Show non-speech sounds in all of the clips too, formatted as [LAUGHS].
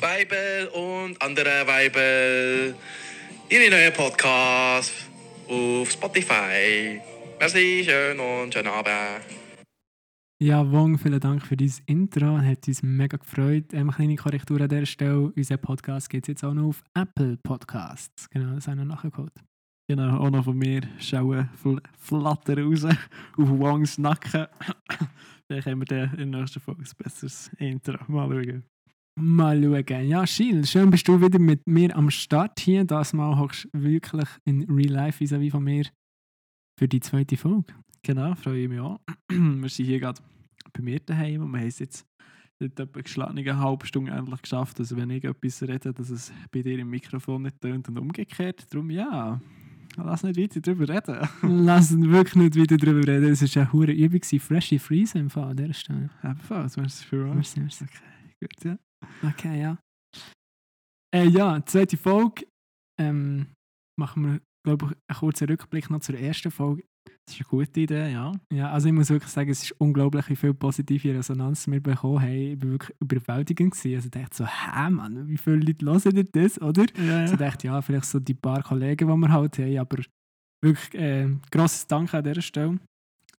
Weibel und andere Weibel. Ihre neue Podcast auf Spotify. Merci, schön und schönen Abend. Ja, Wong, vielen Dank für dein Intro. Hat uns mega gefreut. Eine kleine Korrektur an dieser Stelle. Unser Podcast geht jetzt auch noch auf Apple Podcasts. Genau, das haben wir nachgeholt. Genau, auch noch von mir schauen fl flatter raus auf Wongs Nacken. [COUGHS] Vielleicht haben wir dann in der nächsten Folge ein besseres Intro. Mal schauen. Mal schauen. Ja, Schiel, schön bist du wieder mit mir am Start hier. Das Mal hockst du wirklich in Real Life vis à von mir für die zweite Folge. Genau, freue ich mich auch. [CLEARS THROAT] wir sind hier gerade bei mir daheim und wir haben es jetzt in etwa geschlagene halbe Stunde endlich geschafft, also wenn ich etwas rede, dass es bei dir im Mikrofon nicht tönt und umgekehrt. Darum ja, lass nicht weiter darüber reden. [LAUGHS] lass wirklich nicht weiter darüber reden. Es war eine hohe Übung, Freshy Freeze im Fall an dieser Stelle. Ebenfalls, merci für uns. Merci, merci. Okay, gut, ja. Okay, ja. Äh, ja, zweite Folge. Ähm, machen wir, glaube ich, einen kurzen Rückblick noch zur ersten Folge. Das ist eine gute Idee, ja. Ja, also ich muss wirklich sagen, es ist unglaublich, wie viel positive Resonanz wir bekommen haben. Ich war wirklich überwältigend. Gewesen. Also ich dachte so, hä Mann, wie viele Leute hören das, oder? Ja, ja. Also ich dachte, ja, vielleicht so die paar Kollegen, die wir halt haben, aber wirklich äh, grosses Dank an dieser Stelle,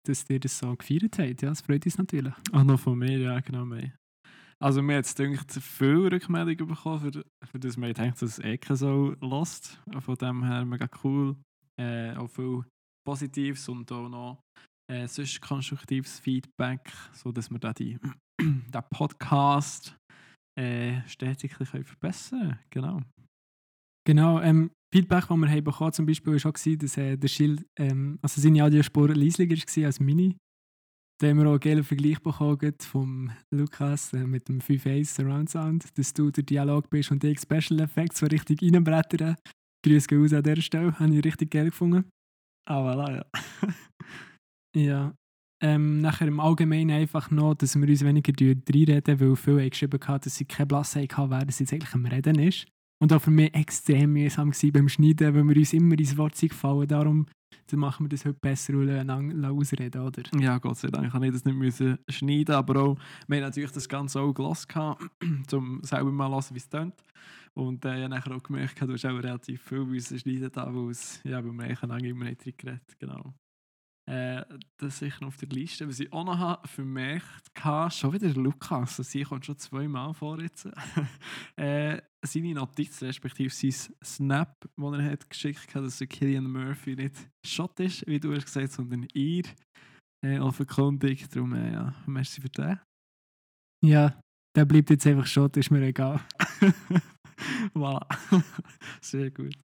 dass ihr das so gefeiert habt. Ja, das freut uns natürlich. Auch noch von mir, ja, genau. Mehr. Also mir es gedacht, viel Rückmeldung bekommen, für, für das man denkt, dass es eh so lost. Von dem her mega cool. Äh, auch viel Positives und auch noch äh, sonst konstruktives Feedback, sodass wir da die, [CLEARS THROAT] den Podcast äh, stetig verbessern können. Genau. Genau, ähm, Feedback, das wir haben bekommen zum Beispiel, war auch, dass äh, der Schild, ähm, also seine Audiospur leislicher war als meine. Da haben wir auch einen geilen Vergleich bekommen vom Lukas äh, mit dem 5-1 Surround Sound, dass du der Dialog bist und die Special Effects so richtig reinbrettern. Grüße gehen aus an dieser Stelle, habe ich richtig geil gefunden. Ah, voilà, ja. [LAUGHS] Ja. Ähm, nachher im Allgemeinen einfach noch, dass wir uns weniger reinreden, weil viele haben geschrieben haben, dass sie keine Blasse hatten, wer das jetzt eigentlich am Reden ist. Und auch für mich extrem mühsam gewesen beim Schneiden, weil wir uns immer ins Wort sind gefallen. Darum dann machen wir das heute besser und lassen ausreden, oder? Ja, Gott sei Dank habe ich das nicht müssen schneiden, aber auch, wir haben natürlich das Ganze auch gelassen, [CLEARS THROAT] um selber mal zu hören, wie es tönt. Und äh, ich habe auch gemerkt, du hast auch relativ viel müssen schneiden, da, weil es, ja, weil wir eigentlich immer nicht drin geredet, genau. Äh, das sicher noch auf der Liste. Was ich auch noch habe vermerkt hatte, schon wieder Lukas, also sie kommt schon zweimal vor jetzt. [LAUGHS] äh, seine Notiz, respektive sein Snap, den er hat geschickt hat, dass der Killian Murphy nicht Shot ist, wie du hast gesagt, sondern ihr äh, offenkundig. Darum, äh, ja, merci für den. Ja, der bleibt jetzt einfach Shot, ist mir egal. [LAUGHS] voilà. [LAUGHS] Sehr gut.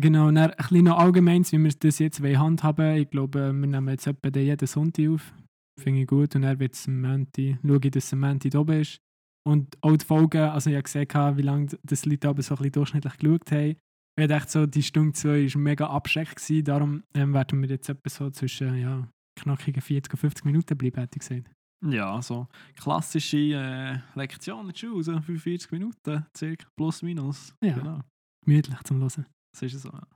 Genau, und dann ein bisschen noch allgemein, wie wir das jetzt handhaben Ich glaube, wir nehmen jetzt etwa jeden Sonntag auf. Finde ich gut. Und dann wird es am Montag, schaue ich, dass es am Montag da oben ist. Und auch die Folgen, also ich habe gesehen, wie lange das Leute aber so ein bisschen durchschnittlich geschaut haben. Ich dachte so, die Stunde 2 war mega abschreckend, gewesen, darum ähm, werden wir jetzt etwa so zwischen ja, knackigen 40 und 50 Minuten bleiben, hätte ich gesagt. Ja, so klassische äh, Lektionen Schule, so 45 Minuten, circa, plus minus. Ja, genau. gemütlich zum Hören. Das ist so, ja.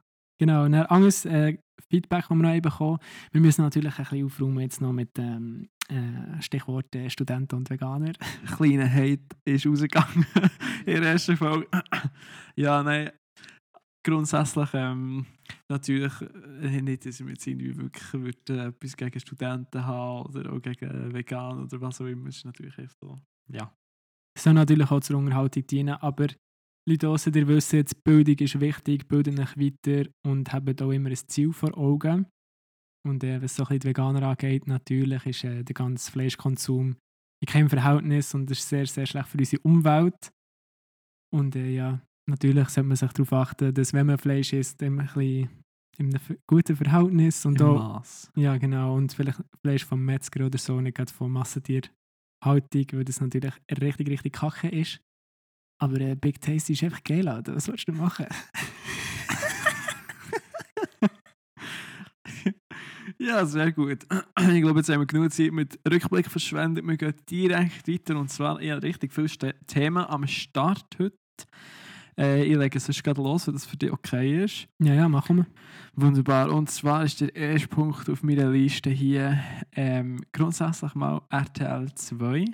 Genau, und ein anderes äh, Feedback, das wir noch bekommen Wir müssen natürlich ein bisschen aufräumen jetzt noch mit ähm, äh, Stichwort äh, Studenten und Veganer. [LAUGHS] Kleiner Hate ist rausgegangen [LAUGHS] in der ersten Folge. [CLEARS THROAT] ja, nein, grundsätzlich ähm, natürlich äh, nicht, dass wir jetzt irgendwie wirklich würd, äh, etwas gegen Studenten haben oder auch gegen Vegan oder was auch immer. Das ist natürlich echt so, ja. Es soll natürlich auch zur Unterhaltung dienen, aber Leute draussen, ihr wisst jetzt, Bildung ist wichtig, bilden euch weiter und habt auch immer ein Ziel vor Augen. Und äh, was so ein bisschen die Veganer angeht, natürlich ist äh, der ganze Fleischkonsum in keinem Verhältnis und das ist sehr, sehr schlecht für unsere Umwelt. Und äh, ja, natürlich sollte man sich darauf achten, dass wenn man Fleisch isst, immer ein bisschen in einem guten Verhältnis und Im auch, Maß. ja genau, und vielleicht Fleisch vom Metzger oder so, nicht gerade von Massentierhaltung, weil das natürlich richtig, richtig kacke ist. Aber äh, Big Tasty ist einfach geil, Alter. Was willst du machen? [LAUGHS] Ja, sehr gut. [CLEARS THROAT] Ich glaube, jetzt haben wir genug Zeit mit Rückblick verschwendet. Wir gehen direkt weiter. Und zwar, habe richtig viele Themen am Start heute. Äh, ich lege es sonst gerade los, wenn das für dich okay ist. ja, ja, machen wir. Wunderbar. Und zwar ist der erste Punkt auf meiner Liste hier ähm, grundsätzlich mal RTL 2.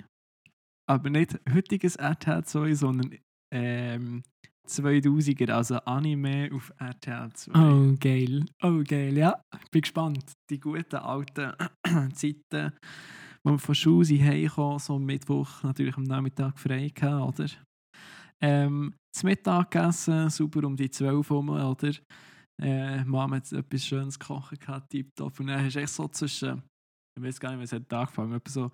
aber nicht heutiges RTL 2, sondern ähm, 2000er, also Anime auf RTL 2. Oh, geil. Oh, geil. Ja, bin gespannt. Die guten alten [CLEARS THROAT] Zeiten, wo wir von Schule sind heimgekommen, so am Mittwoch natürlich am Nachmittag frei hatten, oder? Ähm, zum Mittag gegessen, super um die 12 Uhr, oder? Äh, Mama hat etwas Schönes gekocht, tipptopp. Und dann hast du echt so zwischen, ich weiß gar nicht, was hat angefangen, etwa so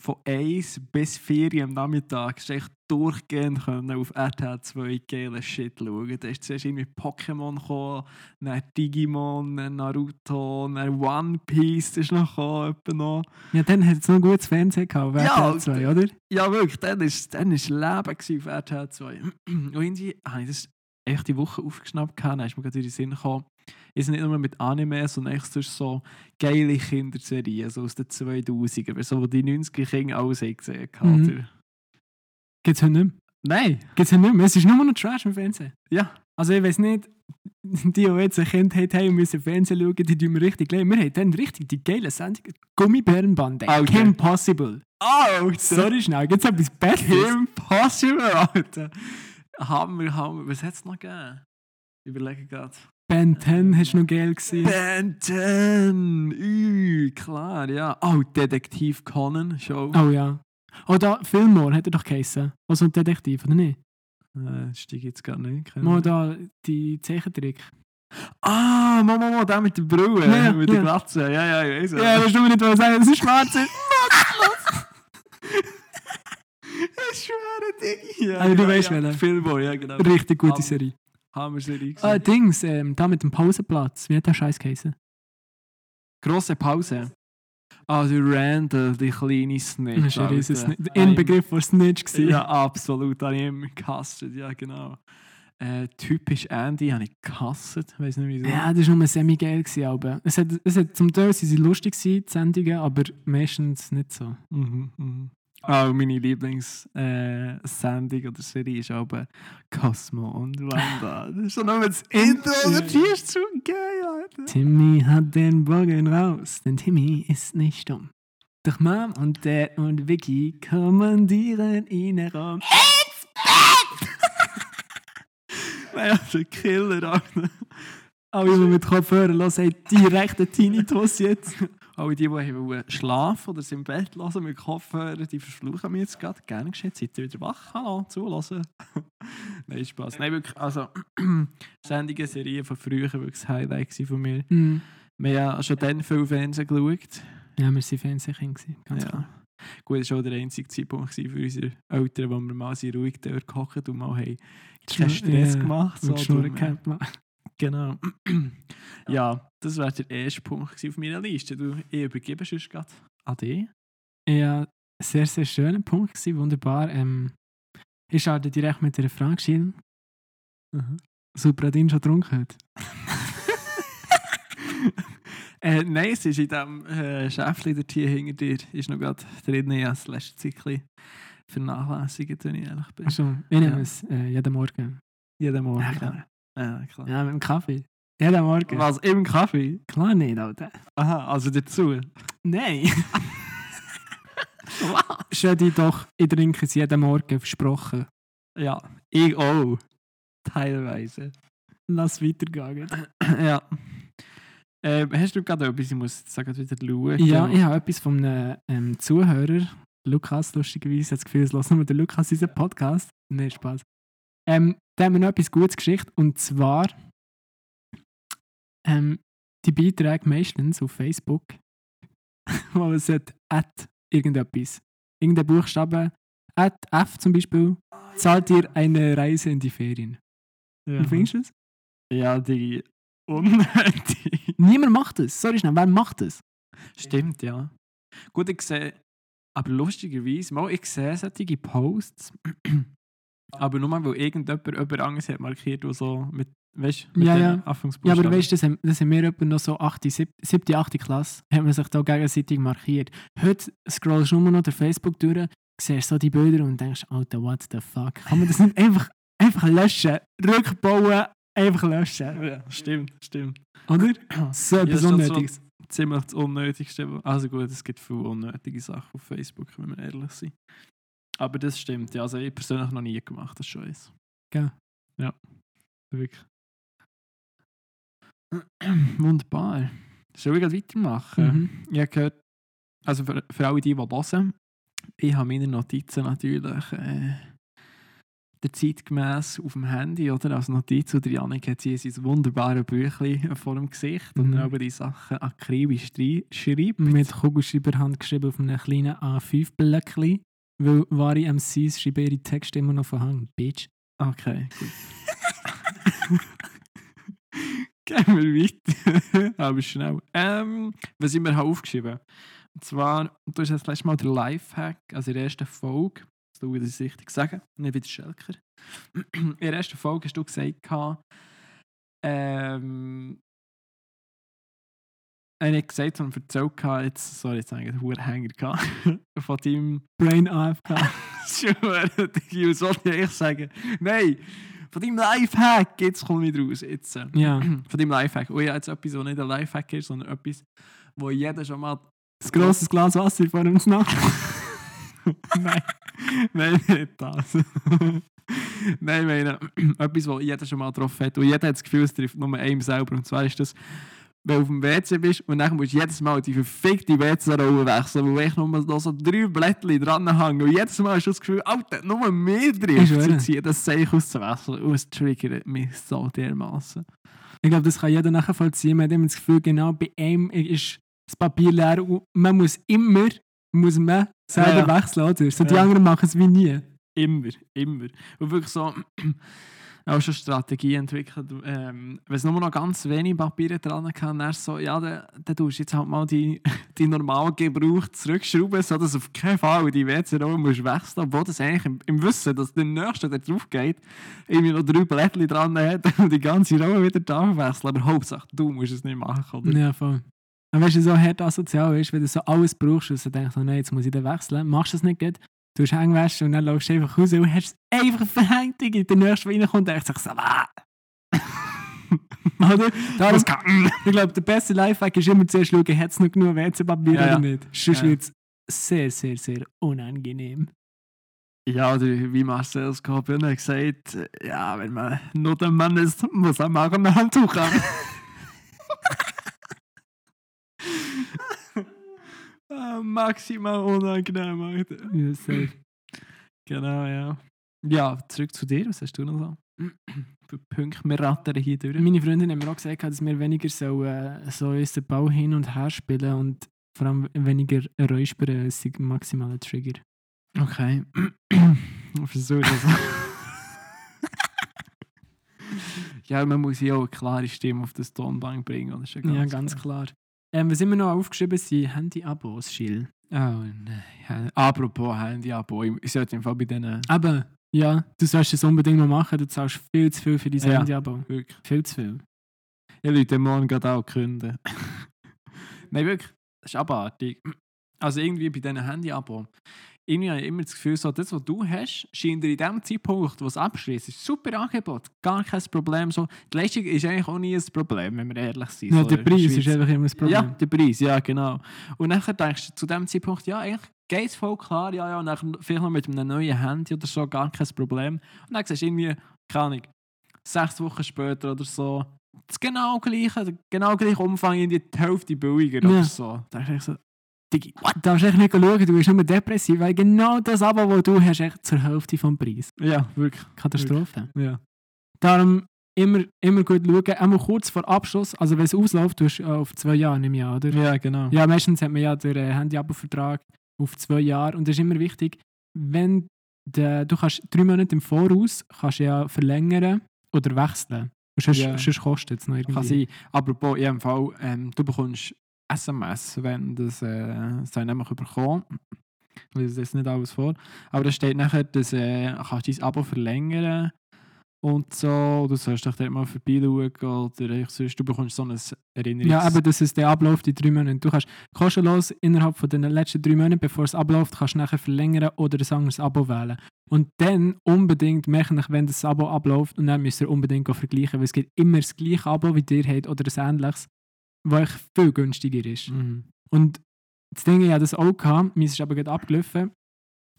von 1 bis 4 Uhr am Nachmittag du echt durchgehend können auf RTL 2 geile Shit schauen. Da ist zuerst irgendwie Pokémon gekommen, dann Digimon, dann Naruto, dann One Piece ist noch gekommen, noch. Ja, dann hat es noch ein gutes Fernsehen gehabt auf Ja, RTL 2, oder? Ja, wirklich, dann war dann ist Leben auf RTL 2. [CLEARS THROAT] Und irgendwie habe ich das echt die Woche aufgeschnappt, gehabt, dann ist mir gerade in den Sinn gekommen, ist nicht nur mit Anime, sondern echt sonst so geile Kinderserien, so aus den 2000er, so, wo die 90er Kinder alles gesehen haben. Mhm. Gibt es heute nicht mehr. Nein, Gibt es heute nicht mehr. Es ist nur noch Trash im Fernsehen. ja. Also ich weiß nicht, [LAUGHS] die, die jetzt ein Kind haben, und müssen Fernsehen schauen, die tun wir richtig leid. Wir haben dann richtig die geile Sendung Gummibärenbande. Alter. Kim Possible. Oh, Sorry schnell, gibt es etwas Besseres? Kim Possible, Alter. Hammer, Hammer. Was hat es noch gegeben? Ich überlege gerade. Ben 10 hast du noch geil gesehen. Ben 10! Ü, klar, ja. Oh, Detektiv Conan Show. Oh ja. Oder Fillmore hat er doch geheißen. Also ein Detektiv, oder nicht? Äh, steige jetzt gar nicht. Mal da die Zeichentrick. Ah, Mama, Mama, der mit der Brille, Ja, mit ja. der Glatze. Ja, ja, ich weiß Ja, das du mir nicht was sagen, das ist schwarz. [LAUGHS] Ich schwöre, Diggi. Ja, Also, du ja, weißt ja. Fillmore, ja, genau. Richtig gute Hammer. Serie. Hammer-Serie. Ah. Dings, ähm, da mit dem Pausenplatz. Wie hat der Scheiß geheißen? Grosse Pause. Ah, der Randall, die kleine Snitch. Das war ein Inbegriff von Snitch. gewesen. Ja, absolut. Habe ich immer gehasst. Ja, genau. Äh, typisch Andy habe ich gehasst. Weiß nicht wieso. Ja, das war nur semi-geil. es hat, es hat zum Teil sie lustig gewesen, die Sendungen, aber meistens nicht so. Mhm, mhm. Und meine Lieblingssendung äh, oder Serie ist aber Cosmo und Wanda. Das ist schon nur das Intro, oder? Die ist zu geil, Alter. Timmy hat den Bogen raus, denn Timmy ist nicht dumm. Doch Mom und Dad und Vicky kommandieren ihn herum. [LAUGHS] Nein, der Killer, Alter. Alle, die mit Kopfhörern hören, haben direkt einen Tinnitus jetzt. Alle die, die wollen schlafen oder sind im Bett hören mit Kopfhörern, die verschluchen mich jetzt gerade. Gerne geschehen, seid ihr wieder wach? Hallo, zulassen. [LAUGHS] Nein, Spaß. Nein, wirklich, also, [CLEARS THROAT] Sendungen, Serien von früher, wirklich das Highlight von mir. Mhm. Wir haben ja schon dann viel Fernsehen geschaut. Ja, wir waren Fernsehkind, ganz klar. Gut, das war auch der einzige Zeitpunkt für unsere Eltern, wo wir mal so ruhig dort gehockt und mal haben keinen Stress Ja, gemacht. So, So, Genau. [CLEARS THROAT] ja, das wäre der erste Punkt auf meiner Liste. Du, ich übergebe sonst gerade an dich. Ja, sehr, sehr schöner Punkt gewesen, wunderbar. Ähm, ich starte direkt mit einer Frage, Gilles. Supradin schon getrunken hat. [LAUGHS] äh, nein, es ist in diesem äh, Schäfchen dort hier hinter dir, ist noch gerade drin, ja, das letzte Zykli vernachlässigt, wenn ich ehrlich bin. Also, ich nehme Ja. es äh, jeden Morgen. Jeden Morgen. Ja, klar. Ja, klar. Ja, mit dem Kaffee. Jeden Morgen. Was, im Kaffee? Klar nicht, Alter. Aha, also dazu. Nein. [LAUGHS] Schau dich doch, ich trinke es jeden Morgen, versprochen. Ja, ich auch. Teilweise. Lass weitergehen. [CLEARS THROAT] ja. Ähm, hast du gerade etwas? Ich muss jetzt sagen, wieder schauen. Ja, ich habe etwas von einem ähm, Zuhörer, Lukas, lustigerweise, hat das Gefühl, es lässt nur der Lukas unseren Podcast. Nein, Spaß. Ähm, da haben wir noch etwas Gutes Geschichte und zwar ähm, die Beiträge meistens auf Facebook, [LAUGHS] wo es hat at irgendetwas, irgendein Buchstabe, at F zum Beispiel, zahlt dir eine Reise in die Ferien. ja. Wie findest du das? Ja, die unnötig. [LAUGHS] Niemand macht das. Sorry schnell, wer macht das? Stimmt, ja. Gut, ich sehe, aber lustigerweise, mal, ich sehe solche Posts, aber nur mal, weil irgendjemand jemand anderes hat markiert, der so mit, weißt mit Ja, den ja. Ja, aber weißt du, das haben, das haben wir etwa noch so 8., 7., 7., 8. Klasse, haben wir sich da gegenseitig markiert. Heute scrollst du nur noch durch Facebook durch, siehst so die Bilder und denkst, Alter, what the fuck? Kann man das nicht einfach, einfach löschen? Rückbauen, einfach löschen. Ja, stimmt, stimmt. Oder? So Ja, etwas so- Unnötiges. Ziemlich das Unnötigste. Also gut, es gibt viele unnötige Sachen auf Facebook, wenn wir ehrlich sind. Aber das stimmt, ja. Also ich persönlich noch nie gemacht, das ist schon eins. Gell? Ja, wirklich. [CLEARS THROAT] Wunderbar. Wir gleich weitermachen? Mhm. Ich habe gehört, also für, für alle die, die hören, ich habe meine Notizen natürlich äh, der zeitgemäß auf dem Handy oder als Notiz. Und der Janik hat hier sein wunderbares Büchlein vor dem Gesicht und Mhm. er aber die Sachen akribisch schreibt. Mit Kugelschreiberhand geschrieben auf einem kleinen A5-Blöckchen. Weil wahre MCs schreiben ihre Texte immer noch von Hand. Bitch. Okay, gut. [LAUGHS] Gehen wir weiter. [LAUGHS] Aber schnell. Ähm, was ich mir habe aufgeschrieben Und zwar, du hast das letzte Mal der Lifehack, also in der ersten Folge, dass du das richtig sagen, nicht wie der Schelker. [CLEARS THROAT] In der ersten Folge hast du gesagt, ähm, äh, nicht gesagt, sondern erzählt, gehabt, jetzt, sorry, jetzt habe ich einen Hänger gehabt, [LAUGHS] von deinem Brain AFK. [LAUGHS] Schwöre, was wollte ich sagen? Nein, von deinem Lifehack, jetzt komme ich raus. Jetzt, äh, ja. [CLEARS THROAT] Von deinem Lifehack. Oh ja, jetzt etwas, was nicht ein Lifehack ist, sondern etwas, wo jeder schon mal... Das grosses Glas Wasser vor dem Nacht. [LAUGHS] nein, nein, nicht das. nein, ich meine, [CLEARS THROAT] etwas, wo jeder schon mal drauf hat. Und jeder hat das Gefühl, es trifft nur einem selber. Und zwar ist das, wenn du auf dem WC bist und dann musst du jedes Mal die verfickte WC-Rolle wechseln, wo echt nur noch so drei Blättchen dranhängen. Und jedes Mal hast du das Gefühl, Alter, nur mehr drin Ich zu ziehen, das Zeichen auszuwechseln. Und es triggert mich so dermaßen. Ich glaube, das kann jeder nachvollziehen. Man hat immer das Gefühl, genau bei einem ist das Papier leer und man muss immer muss man selber ja. wechseln, oder? So die Ja. anderen machen es wie nie. Immer, immer. Und wirklich so, [CLEARS THROAT] auch schon Strategie entwickelt. Ähm, wenn es nur noch ganz wenig Papiere dran kann, dann so, ja, dann, dann tust du jetzt halt mal die, [LAUGHS] die normal Gebrauch zurückschrauben, sodass auf keinen Fall die WC-Rolle musst wechseln obwohl das eigentlich im, im Wissen, dass der Nächste, der drauf geht, irgendwie noch drei Blättchen dran hat [LAUGHS] und die ganze Rolle wieder da wechseln. Aber Hauptsache, du musst es nicht machen, oder? Ja, voll. Und weißt du, so hart asozial ist, wenn du so alles brauchst und du denkst, oh nein, jetzt muss ich den wechseln, machst du es nicht gut, du hast Hängwäsche und dann läufst du einfach raus und hast es einfach verhängt. Der nächste, der reinkommt, denkt sich so, ah. Oder? Darum, Das kann- ich glaube, der beste Lifehack ist immer zuerst schauen, hat es noch genug WC-Papier Ja, oder nicht. Sonst Ja. wird es sehr, sehr, sehr unangenehm. Ja, oder wie Marcel Scorpion hat gesagt, ja, wenn man nur der Mann ist, muss er mal ein Handtuch haben. [LAUGHS] Ah, Maximal unangenehm, Alter. Ja, safe. Genau, ja. Ja, zurück zu dir, was hast du noch so? Punkte, wir rattern hier durch. Meine Freundin hat mir auch gesagt, dass wir weniger so, äh, so unseren Ball hin und her spielen und vor allem weniger räuspern, ist der maximale Trigger. Okay. [COUGHS] Versuche das. [LAUGHS] ja, man muss ja auch eine klare Stimme auf das Tonband bringen. Das ja ganz, ja, ganz klar. Ähm, was immer noch aufgeschrieben sind Handy-Abos, Schill. Oh nein. Ja, Apropos Handy-Abo, ich sollte im Fall bei denen Aber, ja, du sollst es unbedingt mal machen, du zahlst viel zu viel für dein Ja. Handy-Abo. wirklich. Viel zu viel. Ich Leute morgen gerade auch künden. [LAUGHS] Nein, wirklich, das ist abartig. Also irgendwie bei diesen Handy-Abo. Irgendwie habe ich immer das Gefühl, so, das, was du hast, scheint dir in dem Zeitpunkt, wo es abschließt, ist super Angebot, gar kein Problem. So. Die Leistung ist eigentlich auch nie ein Problem, wenn wir ehrlich sind. Ja, so der in Preis Schweiz. ist einfach immer das Problem. Ja, der Preis, ja, genau. Und nachher denkst du zu dem Zeitpunkt, ja, eigentlich geht es voll klar, ja, ja, und dann vielleicht noch mit einem neuen Handy oder so, gar kein Problem. Und dann siehst du irgendwie, keine Ahnung, sechs Wochen später oder so, das genau gleiche, genau gleiche Umfang, irgendwie die Hälfte billiger Ja. oder so. Da denkst du so, Digi, Du darfst echt nicht schauen, du bist nur depressiv, weil genau das Abo, das du hast, echt zur Hälfte vom Preis. Ja, wirklich. Katastrophe. Ja. Darum immer, immer gut schauen, einmal kurz vor Abschluss, also wenn es ausläuft, du hast auf zwei Jahre im Jahr, oder? Ja, genau. Ja, meistens hat man ja den äh, Handy-Abo-Vertrag auf zwei Jahre und das ist immer wichtig, wenn der, du kannst drei Monate im Voraus kannst ja verlängern oder wechseln. Und sonst, Ja. sonst kostet es noch irgendwie. Kann sein. Apropos, Fall, ähm, du bekommst SMS, wenn das, äh, das habe ich nämlich bekommen. Ich lese jetzt nicht alles vor. Aber da steht nachher, dass äh, kannst du dein Abo verlängern und so. Du sollst dich dort mal vorbeischauen oder ich sonst, du bekommst so ein Erinnerungs... Ja, aber das ist der Ablauf, die drei Monate. Du kannst kostenlos innerhalb von den letzten drei Monaten, bevor es abläuft, kannst du nachher verlängern oder ein anderes Abo wählen. Und dann unbedingt merken, wenn das Abo abläuft und dann müsst ihr unbedingt vergleichen, weil es gibt immer das gleiche Abo wie dir habt oder ein ähnliches, was echt viel günstiger ist. Mhm. Und das Ding, ich hatte das auch gehabt, meins ist aber gerade abgelaufen.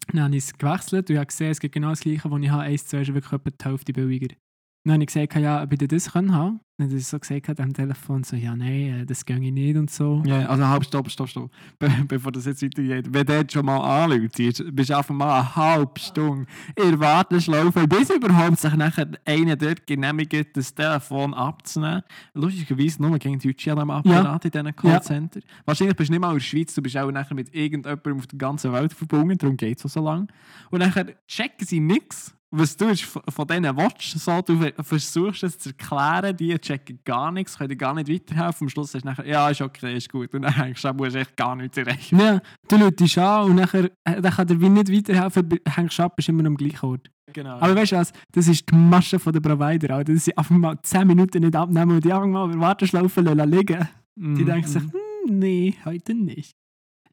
Dann habe ich es gewechselt und ich habe gesehen, es gibt genau das gleiche, was ich habe. Eins zu ist wirklich etwa die Hälfte billiger. Dann habe ich gesagt, ja, ob ich das können haben Dann hat er so gesagt am Telefon, so, ja, nein, äh, das gehe ich nicht und so. Ja, also halb, stopp, stopp, stopp. Be bevor das jetzt weitergeht. Wenn jetzt schon mal anläutst, bist du einfach mal eine halbe Stunde in der Warteschlaufe, bis überhaupt sich nachher einer dort genehmigt, das Telefon abzunehmen. Lustigerweise nur gegen Deutsche am Apparat in diesen Callcenter. Wahrscheinlich bist du nicht mal in der Schweiz, du bist auch nachher mit irgendjemandem auf der ganzen Welt verbunden, darum geht es so lange. Und nachher checken sie nichts was du von diesen Watch so, du versuchst es zu erklären, die checken gar nichts, können gar nicht weiterhelfen. Am Schluss sagst du nachher, ja, ist okay, ist gut. Und dann denkst du, du musst echt gar nichts erreichen. Ja, du läutest an und nachher, äh, dann kann dir wie nicht weiterhelfen, hängst du ab, bist immer am gleichen Ort. Genau. Aber weißt du was, das ist die Masche der Provider, Alter. dass sie einfach mal 10 Minuten nicht abnehmen und die einfach mal über Warteschlaufen liegen mm. Die denken sich, hm, nee, heute nicht.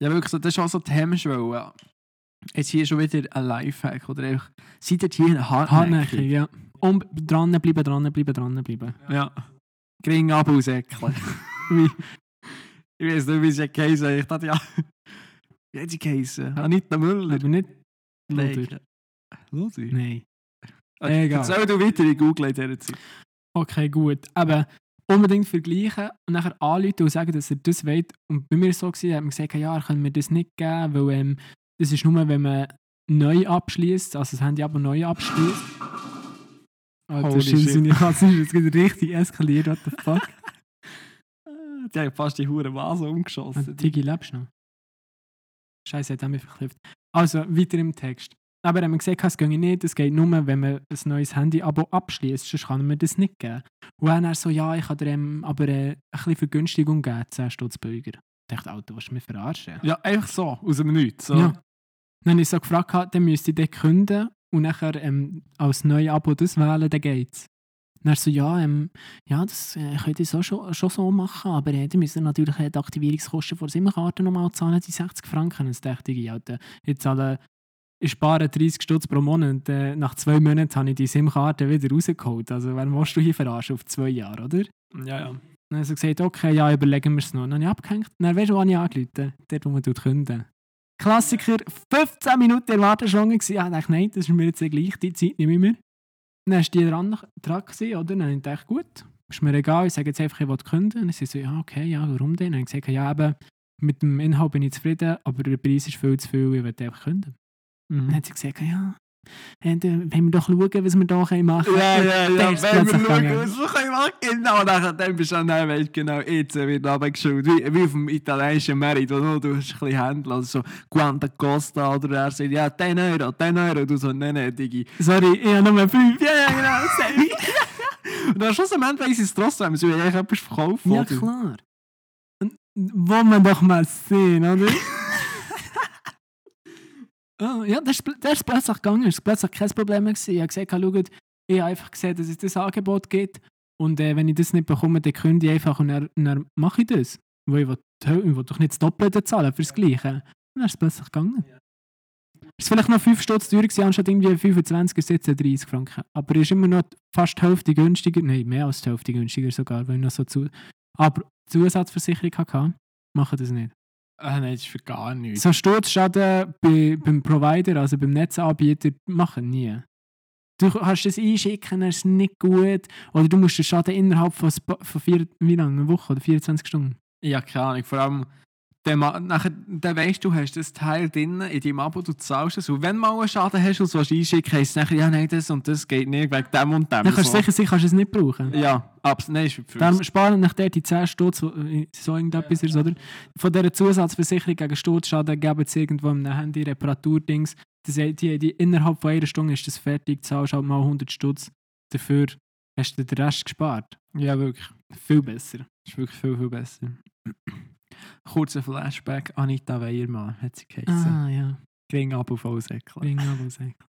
Ja, wirklich, so, das ist auch so die Hemmschwelle. Jetzt hier schon wieder ein Lifehack oder einfach, seid ihr hier hartnäckig? Hartnäckig, ja. Und dranbleiben, dranbleiben, dranbleiben. Ja. ja. Gering abausäckeln. [LAUGHS] wie, ich weiß nicht, wie sie geheißen Ich dachte, ja, wie hat sie geheißen? Anita Müller. Aber nicht Luder. Luder? Nein. Okay, Egal. Erzähl du weiter, ich google in dieser Zeit. Okay, gut. Aber unbedingt vergleichen und nachher anrufen und sagen, dass er das will. Und bei mir war es so, gewesen, hat man gesagt, ja, er kann mir das nicht geben, weil ähm, das ist nur, wenn man neu abschließt, also das Handy aber neu abschließt. Alter, oh, seine Katze ist jetzt richtig eskaliert, what the fuck? [LAUGHS] die haben fast die hure Vase umgeschossen. Tigi, lebst du noch? Scheiße, hat er mich verklifft. Also, weiter im Text. Aber wenn man gesagt hat, es geht nicht, es geht nur, wenn man ein neues Handy-Abo abschließt, sonst kann man das nicht geben. Und dann er so, ja, ich kann dir ähm, aber äh, ein bisschen Vergünstigung geben, 10 Stutz Bürger. Ich dachte, Alter, was du mich verarschen? Ja, einfach so, aus dem Nichts. So. Ja. Dann habe ich so gefragt, dann müsste ich den künden und nachher ähm, als neues Abo das wählen, dann geht's. Dann so, ja, ähm, ja, das äh, könnte ich so schon, schon so machen, aber äh, dann müssen natürlich äh, die Aktivierungskosten von SIM-Karte nochmal zahlen, die 60 Franken. Dann dachte ich, ja, ich zahle, ich spare 30 Stutz pro Monat und äh, nach zwei Monaten habe ich die SIM-Karte wieder rausgeholt. Also, wer musst du hier verarschen auf zwei Jahre, oder? Ja, ja. Dann hat er gesagt, okay, ja, überlegen wir es noch. Dann habe ich abgehängt. Dann weißt du, wann ich angerufen Dort, wo man künden Klassiker, 15 Minuten in Warteschlange gewesen. Ja, ich dachte, nein, das ist mir jetzt gleich, die Zeit nicht mehr. Dann war die dran, dran gewesen, oder? Dann habe ich gedacht, gut, ist mir egal, ich sage jetzt einfach, ich will künden. Dann sie so, ja, okay, ja, warum denn? Dann habe ich gesagt, ja, eben, mit dem Inhalt bin ich zufrieden, aber der Preis ist viel zu viel, ich will einfach künden. Mhm. Dann hat sie gesagt, ja, und, wenn wir doch schauen, was wir hier machen können. Ja, ja, ja. Wenn wir schauen, was wir können machen Genau, dann bist du dann, weißt genau, jetzt wird runtergeschaut. Wie, wie auf dem italienischen Merit, wo du, hast ein bisschen Händler, also so Quanta Costa oder er sagt, ja, 10 Euro, 10 Euro. Du so, nein, nein, Digi. Sorry, ich habe nur 5. Ja, ja, genau, sorry. Und dann schlussendlich weiss ich es trotzdem, sie will eigentlich etwas verkaufen. Ja, klar. Wollen wir doch mal sehen, oder? Oh, ja, das ist, das ist plötzlich gegangen. Das war plötzlich kein Problem mehr. Ich habe gesagt, ich habe einfach gesehen, dass es das Angebot gibt. Und äh, wenn ich das nicht bekomme, dann kündige ich einfach und dann, dann mache ich das. Weil ich will, ich will doch nicht das Doppelte zahlen für das Gleiche. Dann ist es plötzlich gegangen. Es ist vielleicht noch 5 Stutz teurer gewesen, anstatt irgendwie 25 ist jetzt 30 Franken. Aber es ist immer noch fast die Hälfte günstiger. Nein, mehr als die Hälfte günstiger sogar, weil ich noch so zu... Aber Zusatzversicherung hatte, mache das nicht. Ah, nein, das ist für gar nichts. So Sturzschaden bei, beim Provider, also beim Netzanbieter, machen nie. Du kannst das einschicken, das ist nicht gut. Oder du musst den Schaden innerhalb von, von vier, wie lange? Eine Woche oder 24 Stunden? Ja, keine Ahnung. Vor allem, dann, nachher, dann weißt du, hast das Teil drin in deinem Abo, du zahlst es. Und wenn du mal einen Schaden hast und was einschicken, heisst es nachher, ja, nein, das und das geht nicht, wegen dem und dem. Dann kannst du sicher sein, kannst du es nicht brauchen. Ja, absolut. Nein, ist Dann sparen nach der die 10 Stutz, so irgendetwas ja, ist, oder? Von dieser Zusatzversicherung gegen Sturzschaden geben sie irgendwo im Handy Reparaturdings. Die, die, die, innerhalb von einer Stunde ist das fertig, zahlst halt mal 100 Stutz. Dafür hast du den Rest gespart. Ja, wirklich. Viel besser. Ist wirklich viel, viel besser. Kurzer Flashback, Anita Weiermann hat sie geheißen. Ah, ja. Gering ab auf Ausäckle. Gering ab auf Ausäckle.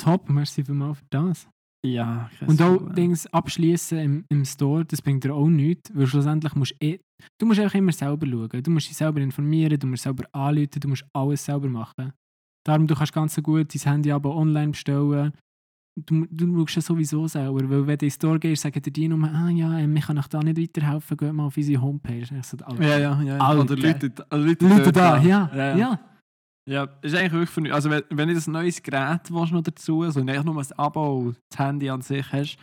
Top, merci vielmals für das. Ja, Und auch Problem. Dings abschließen im, im Store, das bringt dir auch nichts, weil schlussendlich musst eh, du musst einfach immer selber schauen. Du musst dich selber informieren, du musst selber anrufen, du musst alles selber machen. Darum, du kannst ganz gut dein Handy aber online bestellen du, du schaust ja sowieso selber, weil wenn du in den Store gehst, sagen dir die nur, ah ja, ähm, ich kann euch da nicht weiterhelfen, geh mal auf unsere Homepage. Ich so, ja, ja, ja. Alter. Oder Leute, Leute, Leute da, ja, ja. ja. Ja, ist eigentlich wirklich für Also, wenn, wenn du ein neues Gerät willst, noch dazu also nicht nur ein Abo und das Handy an sich hast,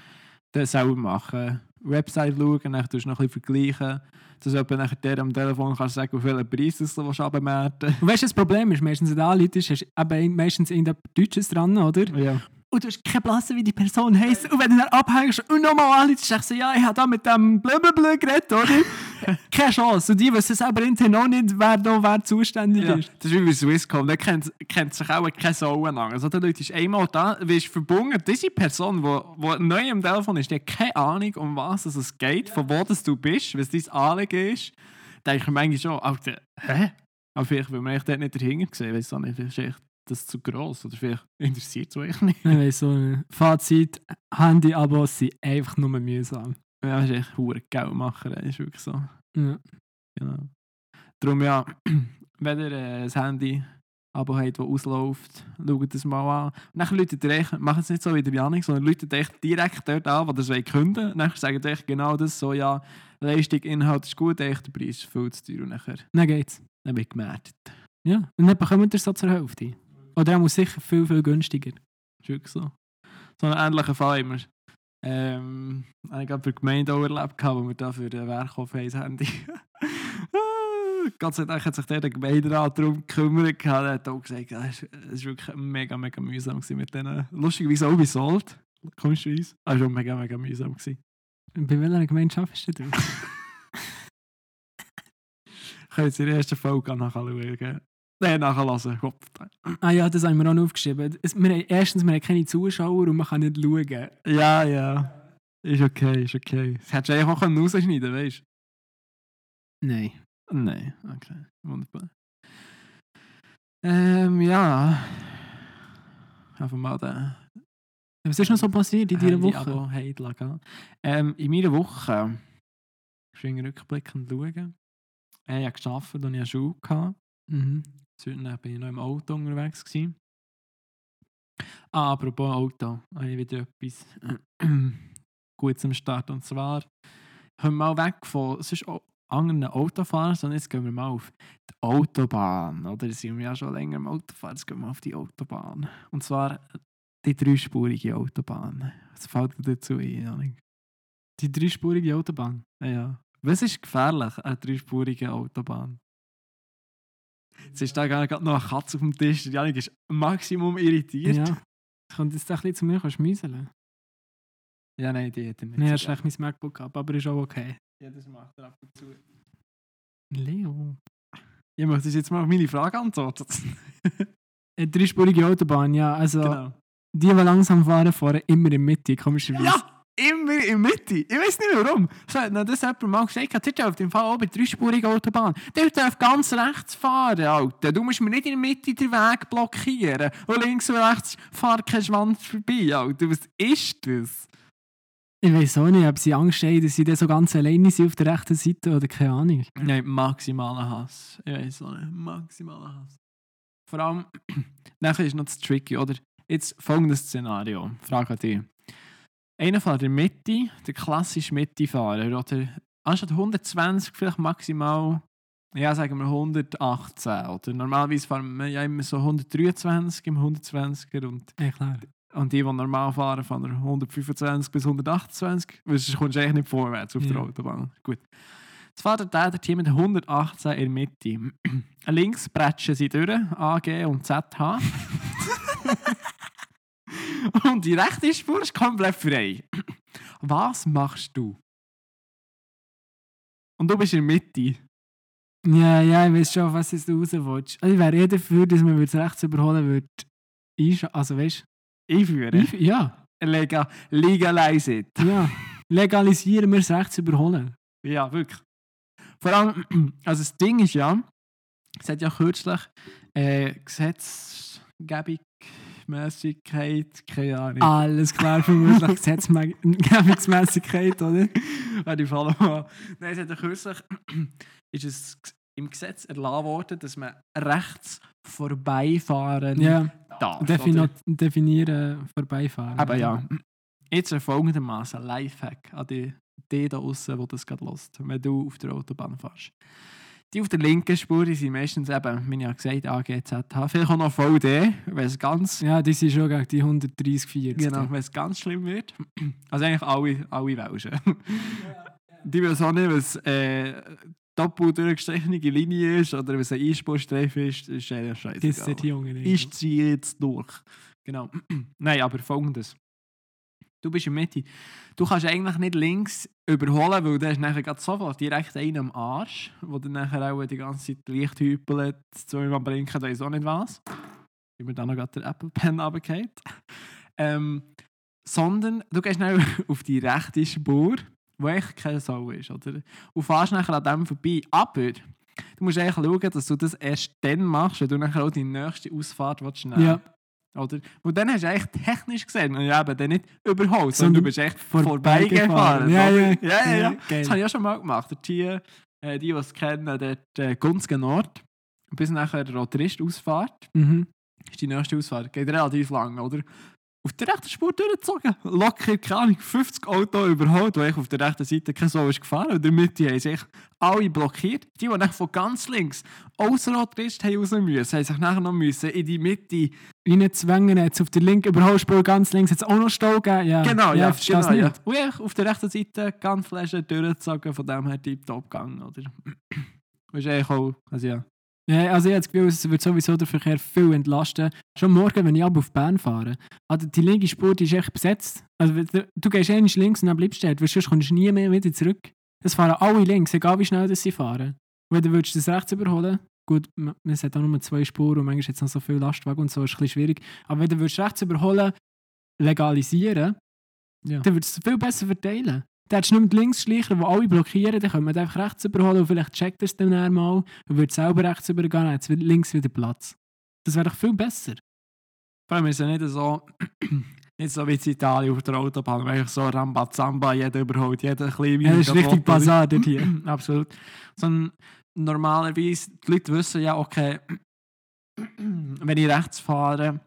dann selber machen. Website schauen, dann tust du noch ein bisschen vergleichen. Dass du nachher der am Telefon kannst sagen, auf welchen Preis du willst abmerken Und weißt du, das Problem ist, meistens, wenn du anleitest, hast du meistens irgendetwas Deutsches dran, oder? Ja. Und du hast keine Blasse, wie die Person heisst. Und wenn du dann abhängst und nochmal anleitest, sagst du, ja, ich habe da mit dem blablabla geredet, oder? [LAUGHS] keine Chance. Und die wissen selber intern auch nicht, wer da wer zuständig Ja, ist. das ist wie bei Swisscom, da kennt, kennt sich auch keine Sau an. Also da Leute ist einmal da, wirst verbunden, diese Person, die neu am Telefon ist, die hat keine Ahnung, um was es geht, von wo das du bist, was dein Anliegen ist. Da denke ich manchmal schon, Alter, hä? Aber vielleicht, weil man echt dort nicht dahinter gesehen, weiß auch nicht, vielleicht ist das zu gross oder vielleicht interessiert es euch nicht. Ich weiss so nicht. Fazit: Handy-Abos sind einfach nur mühsam. Ja, das ist echt hure Geld machen, das ist wirklich so. Ja. Genau. Darum ja, [CLEARS THROAT] wenn ihr äh, ein Handy Abo habt, das ausläuft, schaut das mal an. Und dann läutet ihr echt, macht es nicht so wie der Janik, sondern läutet echt direkt dort an, wo ihr es künden wollt. Dann sagt ihr echt genau das, so ja, Leistung, Inhalt ist gut, echt der Preis ist viel zu teuer. Und nachher Dann geht's. dann wird gemerkt. Ja. Und dann bekommt ihr so zur Hälfte. Oder er muss sicher viel, viel günstiger. ist wirklich so. So einen ähnlichen Fall immer. Ähm, ich glaube, für die Gemeinde auch erlebt, wo wir da für den Werkhof haben, das Handy. [LAUGHS] Gott sei Dank hat sich der Gemeinderat darum gekümmert. Er hat auch gesagt, es war wirklich mega, mega mühsam gewesen mit denen. Lustigerweise auch bei Salt. Komischerweise. Es war schon mega, mega mühsam. Gewesen. Bei welcher Gemeinschaft bist du? [LAUGHS] Könnt ihr in der ersten Folge nachschauen? Nein, nachlassen. Gott. ah ja, das haben wir auch noch aufgeschrieben. Es, wir haben, erstens, wir haben keine Zuschauer und man kann nicht schauen. Ja, ja. Ist okay, ist okay. Das hättest du eigentlich auch rausschneiden können, weißt Nein. du? Nein, okay. Wunderbar. Ähm, ja. Einfach mal den Was ist noch so passiert in dieser Woche? Handy-Abo heim lassen. Ähm, in meiner Woche, ich will rückblickend schauen, äh, ich habe gearbeitet und ich hatte Schule. Gehabt. Mhm. Dann war ich noch im Auto unterwegs. Gewesen. Ah, apropos Auto, habe ich wieder etwas [CLEARS THROAT] gut zum Start. Und zwar kommen wir mal weg von sonst anderen Autofahrern, sondern jetzt gehen wir mal auf die Autobahn. Oder sind wir ja schon länger im Autofahren, jetzt gehen wir auf die Autobahn. Und zwar die dreispurige Autobahn. Was fällt dir dazu ein? Die dreispurige Autobahn. Ja. Was ist gefährlich an dreispurigen Autobahn? Jetzt ist da gerade noch eine Katze auf dem Tisch. Der Janik ist Maximum irritiert. Ja. Ich könnte jetzt ein bisschen zu mir schmieseln. Ja, nein, die hat er nicht. Nein, er hat schlecht mein MacBook gehabt, aber ist auch okay. Ja, das macht er ab und zu. Leo. Ich möchte jetzt mal auf meine Frage antworten. [LAUGHS] Eine dreispurige Autobahn, ja. Also, genau. die, die langsam fahren, fahren immer in der Mitte, komischerweise. Ja, immer in der Mitte. Ich weiß nicht warum. So hat das jemand mal gesagt, der auf dem Fall auch bei dreispuriger Autobahn. Der darf ganz rechts fahren, Alter. Du musst mir nicht in der Mitte den Weg blockieren. Und links und rechts fahrt kein Schwanz vorbei, Alter. Was ist das? Ich weiß auch nicht, ob sie Angst haben, dass sie dann so ganz alleine sind auf der rechten Seite oder keine Ahnung. Nein, maximaler Hass. Ich weiß auch nicht. Maximaler Hass. Vor allem, [CLEARS THROAT] nachher ist noch das Tricky, oder? Jetzt folgendes Szenario. Frage an dich. Einer fährt in der Mitte, der klassische Mittefahrer, oder anstatt 120 vielleicht maximal, ja, sagen wir 118, oder? Normalerweise fahren wir ja immer so 123 im 120er und, Ja, klar. und die, die normal fahren, fahren 125 bis 128, weil sonst kommst du eigentlich nicht vorwärts auf der Ja. Autobahn. Gut. Jetzt fährt der der Team mit 118 in der Mitte. [CLEARS THROAT] Links prätschen sie durch, AG und ZH. [LAUGHS] und die rechte Spur ist komplett frei. Was machst du? Und du bist in der Mitte. Ja, ja, ich weiß schon, was du raus willst. Also ich wäre eher dafür, dass man es rechts überholen würde. Also weißt Einführen. du? Ja, Lega legalize it. ja. Legalisieren wir es rechts überholen. Ja, wirklich. Vor allem, [CLEARS THROAT] also das Ding ist ja, es hat ja kürzlich äh, Gesetzgebungsmäßigkeit, keine Ahnung. Alles klar, vermutlich Gesetzgebungsmäßigkeit, oder? Ja, die fallen. Nein, es hat ja kürzlich [CLEARS THROAT] ist es im Gesetz erlassen worden, dass man rechts vorbeifahren Ja, darf. defini oder? definieren, vorbeifahren. Aber ja, jetzt folgendermaßen Lifehack an die, die da draußen, die das gerade lässt, wenn du auf der Autobahn fährst. Die auf der linken Spur die sind meistens eben, wie ich ja gesagt AGZH, vielleicht auch noch VD, wenn es ganz, Ja, die sind schon gegen die 130, 40. genau, wenn es ganz schlimm wird. Also eigentlich alle, alle Welschen. Die wissen auch nicht, was äh, doppelt durchgestrichene Linie ist oder was ein Einspurstreifen ist, ist eigentlich Das scheiße. sind die Jungen nicht. Ich ziehe jetzt durch. Genau. [CLEARS THROAT] Nein, aber folgendes. Du bist in der Mitte. Du kannst eigentlich nicht links überholen, weil du hast nachher gerade sofort direkt einen am Arsch, wo dann nachher auch die ganze Zeit Licht hüpelt, zweimal blinken, ist auch nicht was. Wie mir dann noch gerade der Apple Pen runtergeht. Ähm, sondern du gehst dann auf die rechte Spur, wo echt keine Sau ist, oder? Und fährst nachher an dem vorbei. Aber du musst eigentlich schauen, dass du das erst dann machst, wenn du nachher auch die nächste Ausfahrt willst nehmen Ja. Oder? Und dann hast du eigentlich technisch gesehen, und eben dann nicht überholt, sondern du bist echt vorbeigefahren. vorbeigefahren. Ja, ja. ja, ja. Das habe ich auch schon mal gemacht. Tier, äh, die, die es kennen, dort äh, Gunzgen Nord, bis nachher der Roterist Ausfahrt, Mhm. ist die nächste Ausfahrt. Geht relativ lang, oder? Auf der rechten Spur durchgezogen. Locker, keine Ahnung, 50 Autos überholt, wo ich auf der rechten Seite kein so ist gefahren. Und in der Mitte haben sich alle blockiert. Die, die von ganz links außer Roterist haben raus müssen, haben sich nachher noch müssen in die Mitte Reinzwängen, jetzt auf der linken Überholspur ganz links es auch noch Stau gegeben. Ja, Genau, ja, ich verstehe genau, ja. nicht. Und ich auf der rechten Seite ganz Flasche durchgezogen, von dem her tiptop gegangen, oder? Das [CLEARS THROAT] ist eigentlich auch, also ja. Ja, also ich habe das Gefühl, es wird sowieso den Verkehr viel entlasten. Schon morgen, wenn ich ab auf Bern fahre, also die linke Spur die ist echt besetzt. Also du, du gehst einmal links und dann bleibst du dort, weil sonst kommst du nie mehr wieder zurück. Es fahren alle links, egal wie schnell das sie fahren. Und wenn du willst das rechts überholen, gut, es hat auch nur zwei Spuren und manchmal jetzt noch so viel Lastwagen und so, ist ein bisschen schwierig. Aber wenn du rechts überholen, legalisieren, Ja. dann würdest du es viel besser verteilen. Dann hättest du nicht mehr die Linksschleicher, die alle blockieren, dann können wir einfach rechts überholen und vielleicht checkt er es dann eher mal und würde selber rechts übergehen, dann hat links wieder Platz. Das wäre doch viel besser. Vor allem ist ja nicht so, [CLEARS THROAT] nicht so wie in Italien auf der Autobahn, wo eigentlich so Rambazamba, jeder überholt, jeder kleine Ja, das ist richtig Bazar dort hier. [CLEARS THROAT] Absolut. Sondern normalerweise, die Leute wissen ja, okay, wenn ich rechts fahre,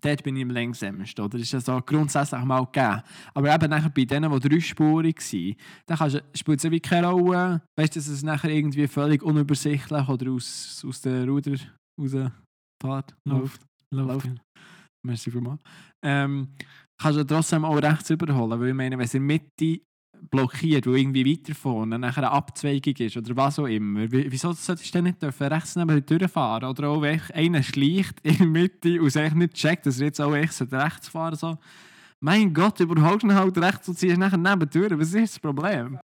dort bin ich im längsamsten. Oder? Das ist ja so grundsätzlich mal gegeben. Aber eben nachher bei denen, die dreispurig sind, dann spielt es wie keine Rolle. Weißt du, dass es nachher irgendwie völlig unübersichtlich oder aus, aus der Ruder rausfährt, läuft. Läuft. Läuft. Merci vielmals. Ähm, kannst du trotzdem auch rechts überholen, weil ich meine, wenn es in der Mitte blockiert, wo irgendwie weiter vorne nachher eine Abzweigung ist oder was auch immer, wie- wieso solltest du denn nicht dürfen rechts neben durchfahren? Oder auch wenn einer schleicht [LAUGHS] in der Mitte und eigentlich nicht checkt, dass er jetzt auch echt rechts fahren so. Mein Gott, überholst du ihn halt rechts und ziehst nachher neben dir. Was ist das Problem?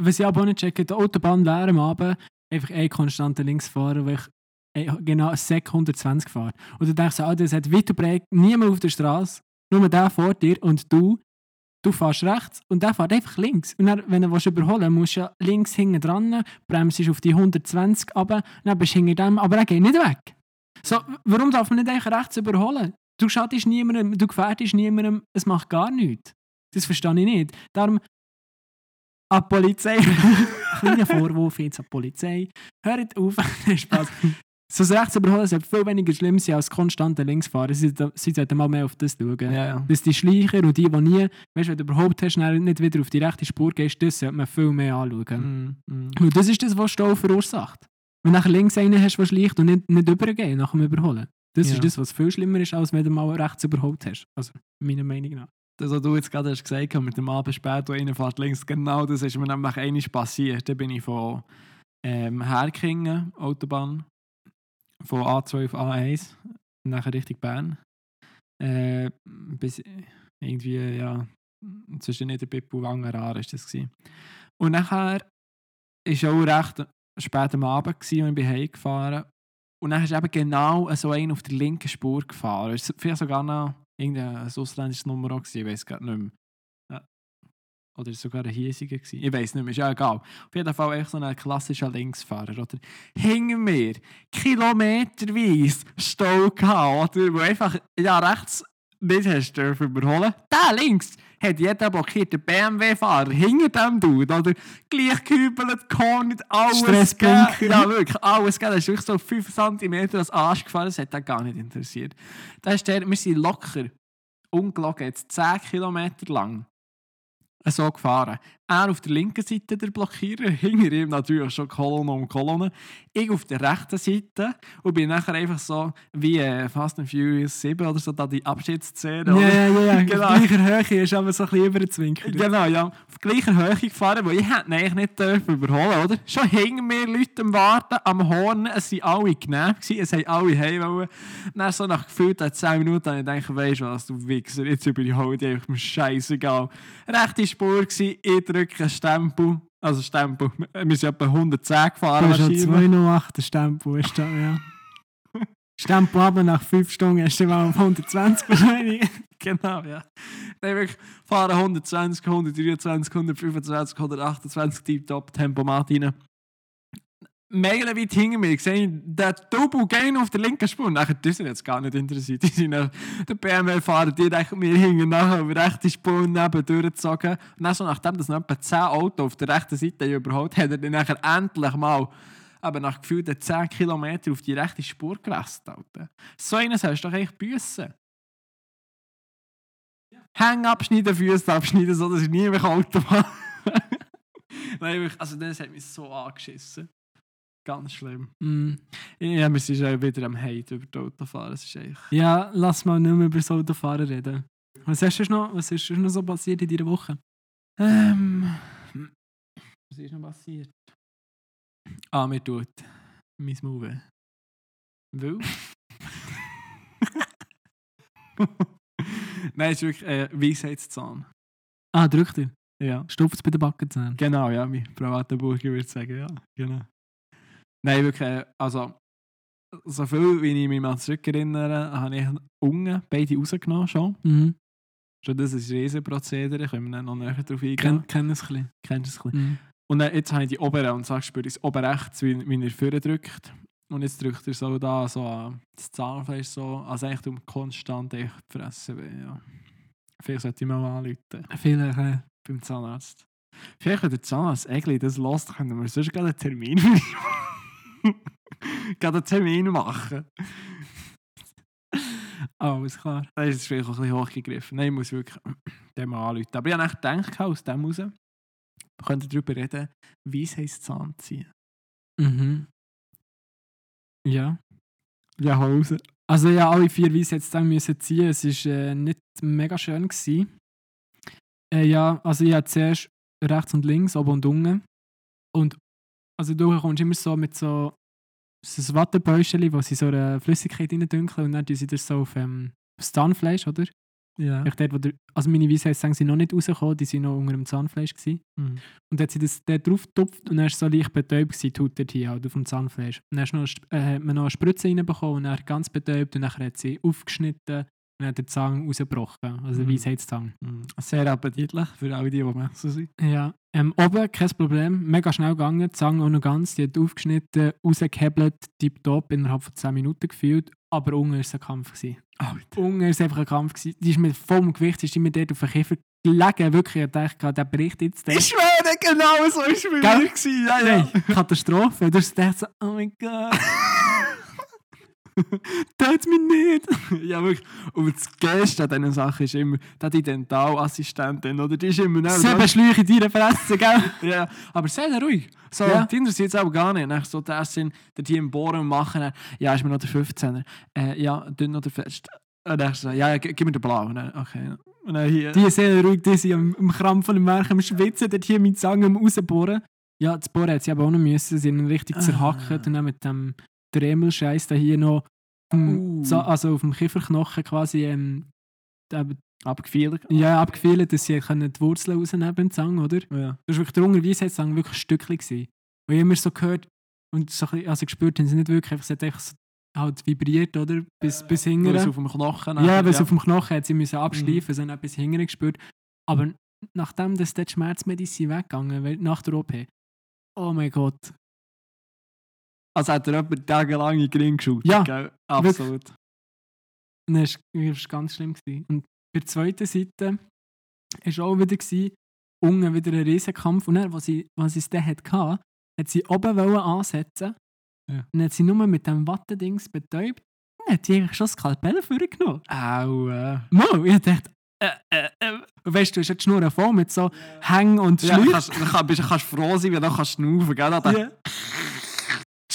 Was ich aber auch nicht checke, die Autobahn wäre am Abend einfach ein konstanter Linksfahrer, weil ich äh, genau eine Sek 120 fahre. Und du denkst, ah, das hat weiter niemand auf der Straße, nur der vor dir und du, du fährst rechts und der fährt einfach links. Und dann, wenn du willst musst du links hinten dran, bremst auf die 120 runter, dann bist du hinter dem, aber er geht nicht weg. So, warum darf man nicht einfach rechts überholen? Du schadest niemandem, du gefährdest niemandem, es macht gar nichts. Das verstehe ich nicht. Darum an die Polizei. [LAUGHS] Kleiner Vorwurf jetzt an die Polizei. Hört auf. [LAUGHS] Spaß. So das rechts überholen sollte viel weniger schlimm sein als konstante Linksfahren. Sie, sie sollten mal mehr auf das schauen. ja. Dass die Schleicher und die, die nie, weißt wenn du überhaupt hast, nicht wieder auf die rechte Spur gehst, das sollte man viel mehr anschauen. Mm, mm. Und das ist das, was Stau verursacht. Wenn du nachher links einen hast, der schleicht und nicht, nicht übergehen nach dem Überholen. Das Ja. ist das, was viel schlimmer ist, als wenn du mal rechts überholt hast. Also, meiner Meinung nach. Das, was du jetzt gerade hast gesagt hast, mit dem Abend spät, wo einer fährt links, genau das ist mir nämlich einmal passiert. Da bin ich von ähm, Herkingen, Autobahn, von A2 auf A1, nachher Richtung Bern. Äh, bis irgendwie, ja, zwischen Niederbipp und Wangeraan war das. Gewesen. Und nachher war auch recht spät am Abend gewesen, und ich bin heimgefahren. Und dann ist eben genau so einer auf der linken Spur gefahren. Es war vielleicht sogar noch irgendein ausländisches Nummer gewesen, ich weiß gerade nicht mehr. Oder sogar ein hiesiger gewesen? Ich weiß nicht mehr, ist ja egal. Auf jeden Fall echt so ein klassischer Linksfahrer, oder? Hinter mir, kilometerweise Stau gehabt, oder? Wo einfach, ja, rechts nicht hast dürfen überholen. Da links hat jeder blockiert, der BMW-Fahrer hinter dem Dude, oder? Gleich gehübelt, gekornet, alles Stresspunkt. gegeben. Ja, wirklich, alles gegeben. Da ist wirklich so 5 cm als Arsch gefahren, das hat er gar nicht interessiert. Da ist der, wir sind locker, ungelogen, jetzt 10 Kilometer lang so gefahren. Er auf der linken Seite der Blockierer, [LAUGHS] hinter ihm natürlich schon Kolonne um Kolonne. Ich auf der rechten Seite und bin nachher einfach so wie äh, Fast and Furious 7 oder so, da die Abschiedsszene. Ja, ja, ja. [LAUGHS] Genau. Auf gleicher Höhe ist aber so ein bisschen überzwinkert. Genau, ja. Auf gleicher Höhe gefahren, weil ich hätte eigentlich nicht dürfen überholen, oder? Schon hingen mir Leute am Warten, am Horn, es waren alle genervt, es haben alle heim wollen. Dann so nach gefühlt 10 Minuten habe ich gedacht, weisst du was, du Wichser, jetzt überhole ich dich scheißegal. Rechte Spur gewesen, ich drücke einen Stempel, also Stempel, wir sind etwa 110 gefahren. Du hast schon wahrscheinlich. 208 Stempel, ist da, ja. [LAUGHS] Stempel aber nach 5 Stunden hast du mal auf 120 wahrscheinlich. [LAUGHS] Genau, ja. Nein, wirklich, fahren 120, 123, 125, 128 Tip-Top, Tempomat rein. Meilenweit hinter mir, ich sehe den Double Gain auf der linken Spur. Nachher, die sind jetzt gar nicht interessiert. Die sind nach, der BMW-Fahrer, die denken mir hinten nachher auf der rechten Spur neben durchgezogen. Und dann so, nachdem das noch etwa 10 Autos auf der rechten Seite überholt hat, er dann nachher endlich mal aber nach gefühlten 10 Kilometern auf die rechte Spur gewechselt. Alter. So eines hast du doch eigentlich büssen. Hänge abschneiden, Füße abschneiden, so dass ich nie mehr Auto [LAUGHS] mache. Also das hat mich so angeschissen. Ganz schlimm. Mm. Ja, wir sind schon wieder am Hate über die Autofahren. Es ist echt... Ja, lass mal nicht mehr über das Autofahren reden. Was hast du noch, was ist noch so passiert in dieser Woche? Ähm... Was ist noch passiert? Ah, mir tut mein Move. Weil? [LAUGHS] Nein, es ist wirklich äh, Weisheitszahn. Ah, drück dir. Ja. Stupft bei den Backenzähnen. Genau, ja, mein privater Burger würde sagen, ja, genau. Nein, wirklich, äh, also, so viel wie ich mich mal zurückerinnere, habe ich unten beide rausgenommen schon. Mhm. Schon das ist ein Riesenprozedere, können wir noch näher darauf eingehen. Kenn, kenn es ein bisschen. Kennst es ein bisschen? Mhm. Und dann, jetzt habe ich die oberen und sagst, spüre ich das oben rechts, wie, wie er vorne drückt. Und jetzt drückt er so da, so an das Zahnfleisch so, also eigentlich um konstant echt fressen will, ja. Vielleicht sollte ich mal anrufen. Vielleicht, äh, beim Zahnarzt. Vielleicht, wenn der Zahnarzt Egli das lässt, können wir sonst gerade einen Termin [LAUGHS] [LAUGHS] gerade einen Termin machen. alles klar. Das ist vielleicht auch ein bisschen hochgegriffen. Nein, ich muss wirklich [CLEARS THROAT] den mal anrufen. Aber ich habe echt gedacht, aus dem raus, wir könnten darüber reden, wie es heisst Zahn ziehen. Mhm. Ja. Ja, hau raus. Also ja, alle vier dann müssen ziehen. Es war äh, nicht mega schön. Gewesen. Äh, ja, also ich hatte zuerst rechts und links, oben und unten. Und also du kommst immer so mit so, so ein Wattebäuschen, wo sie so eine Flüssigkeit rein dünkeln und dann tun sie das so auf ähm, das Zahnfleisch, oder? Ja. Echt dort, wo der, also meine Weisheitszähne sind noch nicht rausgekommen, die sind noch unter dem Zahnfleisch. Gewesen. Mhm. Und dann hat sie das dort drauf getupft und dann war es so leicht betäubt, gewesen, die Haut dort hier halt auf dem Zahnfleisch. Und dann noch, äh, hat man noch eine Spritze reinbekommen und dann ganz betäubt und dann hat sie aufgeschnitten und dann hat der Zahn rausgebrochen, also Mhm. der Weisheitszahn. Mhm. Sehr appetitlich für alle, die, die messen sind. Ja, ähm, oben kein Problem, mega schnell gegangen, die Zange auch noch ganz, die hat aufgeschnitten, rausgehebelt, tipptopp, innerhalb von 10 Minuten gefühlt, aber unten war es ein Kampf. Gewesen. Alter. Unten war es einfach ein Kampf. Gewesen. Die ist mit vollem Gewicht, ist die mir dort auf den Kiefer gelegen, wirklich, ich dachte, der bricht jetzt. Ich schwöre, genau so war es bei mir. gewesen. Ja, ja. Nein, Katastrophe. Du hast gedacht so, oh mein Gott. [LAUGHS] [LAUGHS] Tut mich nicht. [LAUGHS] ja, wirklich. Und das Geilste an diesen Sachen ist immer, dass die Dentalassistentin, oder die ist immer neben Sieben Schläuche in deiner Fresse, gell? [LAUGHS] Ja, aber sehr ruhig. So, Ja. Die interessiert es auch gar nicht. Nach so das sind, der die im Bohren machen, ja, ist mir noch der 15er. Äh, ja, dünn noch der Fest. Und dann so, ja, ja, gib mir den Blau. Und dann, okay. Und dann hier. Die sind ruhig, die sind am, am Krampfen, am Werk, am Schwitzen, dort hier mit Zange am rausbohren. Ja, das Bohren hat sie aber auch noch müssen. Sie ihn richtig Ah. zerhackt und dann mit dem Dremel-Scheiß da hier noch um, Uh. so, also auf dem Kieferknochen quasi ähm, abgefeilt. ja, abgefehlt, dass sie können die Wurzeln rausnehmen beim Zang, oder? Ja. Das war wirklich der Unterweisheitszang wirklich ein Stückchen. Gewesen. Und ich immer so gehört und so bisschen, also gespürt haben sie nicht wirklich, einfach, es hat einfach so, halt vibriert, oder? Bis, bis Weil es hinten. auf dem Knochen Ja, weil ja. auf dem Knochen hat sie müssen abschleifen, sie haben etwas hinten gespürt. Aber nachdem das die Schmerzmedizin weggegangen weil nach der OP, oh mein Gott. Also hat er jemand tagelang in den Ring geschaut. Ja, gell? absolut. Das war das war ganz schlimm. Gewesen. Und bei der zweiten Seite war auch wieder, gewesen, unten wieder ein Riesenkampf. Und dann, als sie, als sie es dann hatte, hat sie oben wollen ansetzen Ja. Und dann hat sie nur mit dem Wattendings betäubt. Dann hat sie eigentlich schon das Skalpell vorgenommen. Au. Äh. Mal, ich dachte, äh, äh, äh, weißt du, du hast ja die Schnur voll mit so Hängen und Ja, Schläuchen. kannst, kannst, kannst froh sein, wenn du kannst schnaufen kannst. Ja.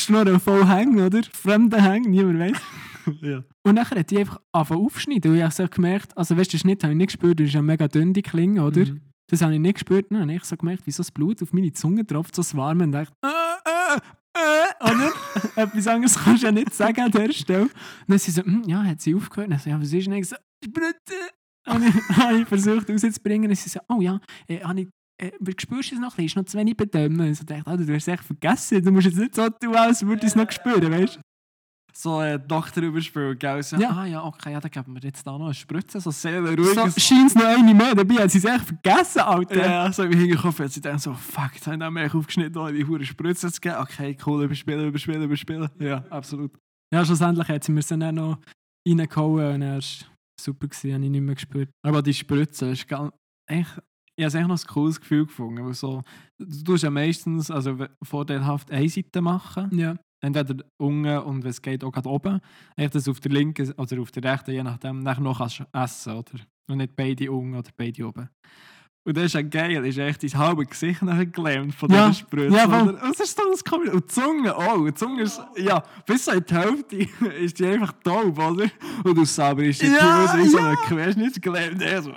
Die Schnur voll Hängen, oder? Fremde Hängen, niemand weiß. [LAUGHS] Ja. Und dann hat die einfach angefangen aufschneiden. Und ich habe so gemerkt, also weißt du, den Schnitt habe ich nicht gespürt, das ist ja mega dünn, die Klinge, oder? Mhm. Das habe ich nicht gespürt. Dann habe ich so gemerkt, wie so das Blut auf meine Zunge tropft, so das Warme. Und dachte, äh, äh, äh, oder? [LAUGHS] Etwas anderes kannst du ja nicht sagen an der Stelle. Und dann sie so, hm, ja, hat sie aufgehört. Und dann so, ja, was ist denn? Ich so, Spritte. Und ich [LAUGHS] habe ich versucht rauszubringen. Und sie so, oh ja, äh, habe ich, äh, spürst du es noch ein bisschen? Ist noch zu wenig bedömmen. Und ich so dachte, Alter, du hast es echt vergessen. Du musst jetzt nicht so tun, als würde ich es noch spüren, weißt du? So äh, Doktor überspielt, gell? So, Ja. Ah ja, okay, ja, dann geben wir jetzt da noch eine Spritze, so sehr ruhig. So, scheint es noch eine mehr. Dabei hat sie es echt vergessen, Alter. Ja, so im Hinterkopf hat sie dann so, fuck, jetzt haben wir aufgeschnitten, ohne die hure Spritze zu geben. Okay, cool, überspielen, überspielen, überspielen. Ja, absolut. Ja, schlussendlich hat sie mir dann auch noch reingehauen und er war super, gewesen, habe ich nicht mehr gespürt. Aber die Spritze ist ganz. Echt, ich habe es echt noch ein cooles Gefühl gefunden. Weil so, du tust ja meistens also, vorteilhaft eine Seite machen. Ja. Entweder unten und wenn es geht auch gerade oben. Echt, dass auf der linken oder auf der rechten, je nachdem, nachher noch kannst essen oder? Und nicht beide unten oder beide oben. Und das ist ja geil, ist echt dein halbes Gesicht nachher gelähmt von Ja, dieser Spritze. ja? Und es ist das. Und die Zunge. Und die Zunge ist, ja, bis in die Hälfte [LAUGHS] ist die einfach taub, oder? Und du selber ist die Ja, Zunge so ja. eine Querschnittsgelähmt. Er so,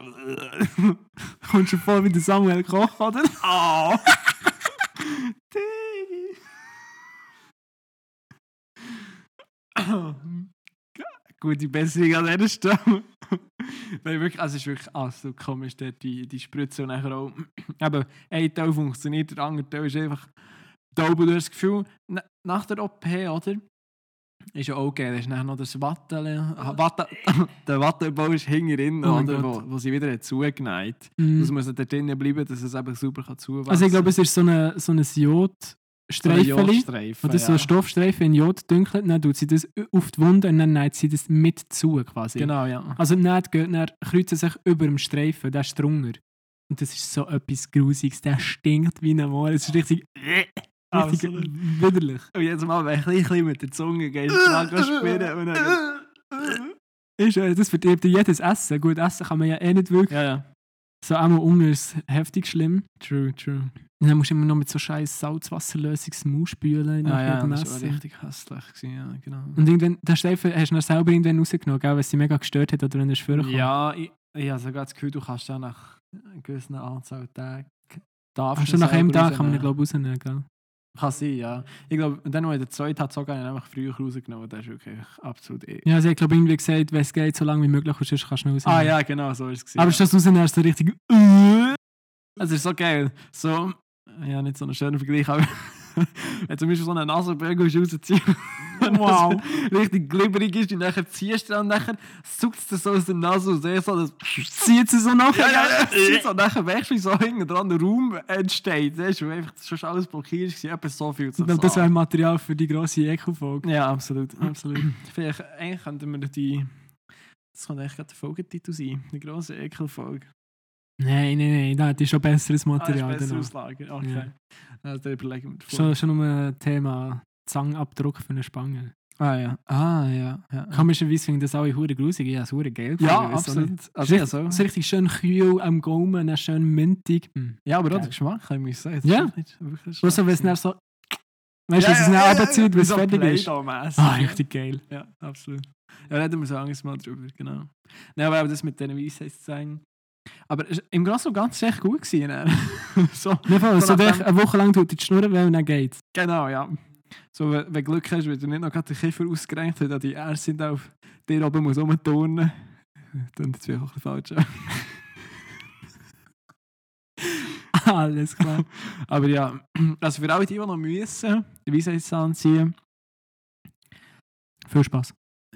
[LAUGHS] Kommst du vor wie der Samuel Koch, oder? [LAUGHS] oh. Gute Besserung an dieser Stelle. [LAUGHS] Nein, wirklich, also es ist wirklich absolut komisch, dort die, die Spritze und nachher auch. [CLEARS THROAT] Eben, ein Teil funktioniert, der andere Teil ist einfach taub das Gefühl, na- nach der OP, oder? Ist ja auch geil, da ist nachher noch das Watte, Watte [LAUGHS] der Wattebau ist hinten Oh oder, wo, wo sie wieder zugeneigt Mhm. Das muss dort drinnen bleiben, dass es eben super kann zuwachsen Also ich glaube, es ist so eine, so ein Jodstreifen. Jodstreifen, Oder so ein Stoffstreifen in Jod dünkelt, dann tut sie das auf die Wunde und dann näht sie das mit zu quasi. Genau, ja. Also die Nähte gehen, dann kreuzen sich über dem Streifen, der ist drunter. Und das ist so etwas Grusiges, der stinkt wie ein Moor. Es ist richtig, [LAUGHS] richtig widerlich. Und jetzt mal, wenn ich ein mit der Zunge gehst, dran spielen und dann... Ist, äh, das verdirbt dir jedes Essen. Gut, Essen kann man ja eh nicht wirklich. Ja, ja. So einmal Hunger ist heftig schlimm. True, true. Und dann musst du immer noch mit so scheiß Salzwasserlösung das Maul spülen Ah, ja, das war richtig hässlich. Gewesen, ja, genau. Und irgendwann, den Streifen hast du dann selber irgendwann rausgenommen, gell, weil es dich mega gestört hat oder wenn er vorgekommen Ja, ich, ich habe sogar das Gefühl, du kannst dann nach einer gewissen Anzahl Tagen... darfst du nach einem Tag kann man ihn, glaube ich, rausnehmen, gell? Kann sein, ja. Ich glaube, dann, als ich den zweiten hatte, sogar einfach früher rausgenommen. Das ist wirklich absolut eh... Ja, sie hat, glaube irgendwie gesagt, wenn es geht, so lange wie möglich ist, sonst kannst du rausnehmen. Ah ja, genau, so ist es. Aber ja. ist das rausnehmen, ist so richtig... Es ist so geil. So, ja, nicht so ein schöner Vergleich, aber [LAUGHS] wenn zum Beispiel so eine Nasenbögen rausziehen [LAUGHS] Wow. richtig glibberig ist und nachher ziehst du dann und nachher es dir so aus der Nase und so, so das Zieht sie so nachher? ja, ja, ja, [LAUGHS] so, und nachher wächst wie so hinten dran der Raum entsteht. Das ist einfach schon alles blockiert, war etwa so viel zu glaube, das wäre Material für die grosse Eco-Folge. Ja, absolut, absolut. Vielleicht, eigentlich könnten wir die... Das könnte eigentlich gerade der Folgetitel sein, die grosse Ekelfolge. Nein, nein, nein, da hätte ich schon besseres Material. Ah, ist besser danach. auslagern, okay. Ja. Also, da überlegen wir davor. Schon, schon um ein Thema Zangenabdruck für eine Spange. Ah ja. Ah ja. ja. Komischerweise finde ich das alle hure grusig. Ich habe es hure geil Ja, nicht. absolut. Also, ja, so. So richtig schön kühl am Gaumen, dann schön mintig. Hm. ja, aber auch der Geschmack, ich mir sagen. Ja. ist nicht wirklich Bloß so, wenn es dann so... Weißt du, wie es es dann runterzieht, bis es fertig ist? Ah, ja. richtig geil. Ja, absolut. Ja, reden wir so anderes Mal drüber, genau. Nein, aber das mit diesen Weisheitszeichen. Aber es- im Großen und Ganzen echt gut gewesen. dann. [LAUGHS] so, Nicht voll, So so eine Woche lang tut die Schnur weh und dann geht's. genau, ja. So, wenn du Glück hast, wenn du nicht noch den Kiefer ausgerenkt hast, die Ärzte sind auf dir oben muss rumturnen. Dann ist es wirklich ein falsch. Alles klar. Aber ja, also für alle die, die noch müssen, die Weisheitszahn ziehen, Viel Spaß.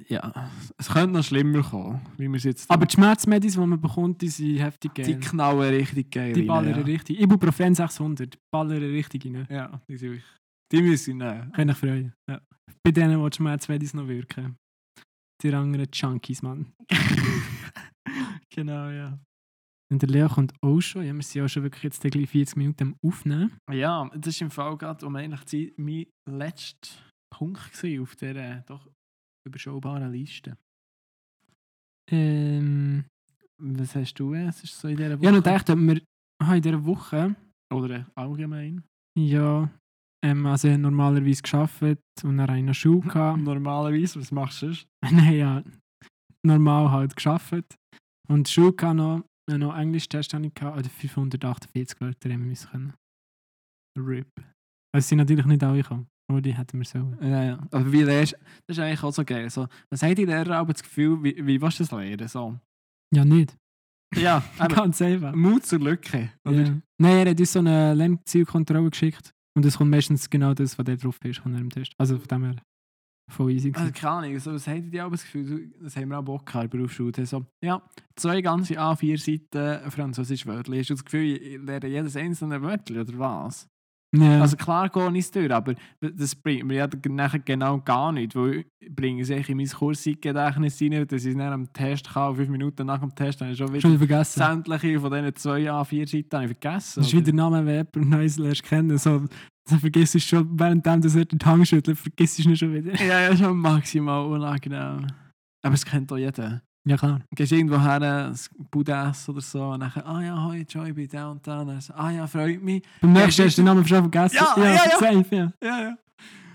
ja, es könnte noch schlimmer kommen, wie wir es jetzt Aber die Schmerzmedis, die man bekommt, die sind heftig geil. die knallen richtig geil Die rein, ballern ja. richtig. Ibuprofen 600, die ballern richtig rein. Ja, die sind wirklich, die müssen nehmen. Kann ich freuen. Ja. Bei denen, die Schmerzmedis noch wirken. Die anderen Junkies, Mann. [LAUGHS] genau, ja. Und der Leo kommt auch schon. Ja, wir sind ja schon wirklich jetzt gleich 40 Minuten am Aufnehmen. Ja, das ist im Fall gerade um eigentlich mein letzter Punkt gewesen auf dieser doch überschaubaren Liste. Ähm, Was hast du? Es ist so in dieser Woche. Ich habe noch gedacht, ob wir in dieser Woche, Oder allgemein. ja, ähm, also ich habe normalerweise gearbeitet und dann noch Schule [LAUGHS] gehabt. Normalerweise, was machst du sonst? [LAUGHS] Nein, ja, normal halt gearbeitet. Und Schule gehabt noch, noch Englisch-Test habe ich oder 548 Wörter haben wir müssen können. RIP. Also es sind natürlich nicht alle gekommen, aber die hätten wir sollen. Ja, ja. Aber wie lernst Das ist eigentlich auch so geil. So, was hat die Lehrer aber das Gefühl, wie, wie willst du das lernen? So. Ja, nicht. Ja, [LAUGHS] aber Ganz einfach. Mut zur Lücke. Oder? Ja. Nein, er hat uns so eine Lernzielkontrolle geschickt. Und es kommt meistens genau das, was der drauf ist, von dem Test. Also von dem her voll easy. Also, keine Ahnung, so, was haben die aber das Gefühl, das haben wir auch Bock gehabt der Berufsschule. So, ja, zwei ganze A4 Seiten Französisch Wörter. Hast du das Gefühl, ich lerne jedes einzelne Wörter oder was? Ja. Also klar gehe ich es durch, aber das bringt mir ja nachher genau gar nicht, weil ich bringe es in mein Kurszeitgedächtnis rein, dass ich es dann am Test kann, fünf Minuten nach dem Test habe ich schon wieder schon vergessen. sämtliche von diesen zwei A4 Seiten habe ich vergessen. Das ist wie oder? der Name, wenn jemand Neues lernst kennen. So, so vergisst du schon, währenddem du den Hang schüttelt, vergisst du es nicht schon wieder. Ja, ja, schon maximal unangenehm. Aber es kennt doch jeder. Ja, klar. Du gehst irgendwo her, ein Budas oder so, und dann, ah ja, hoi, Joy, ich bin da und da. Und dann ah ja, freut mich. Beim Ja, nächsten hast du den Namen schon vergessen. Ja, ja, ja. Safe, ja. Ja, ja.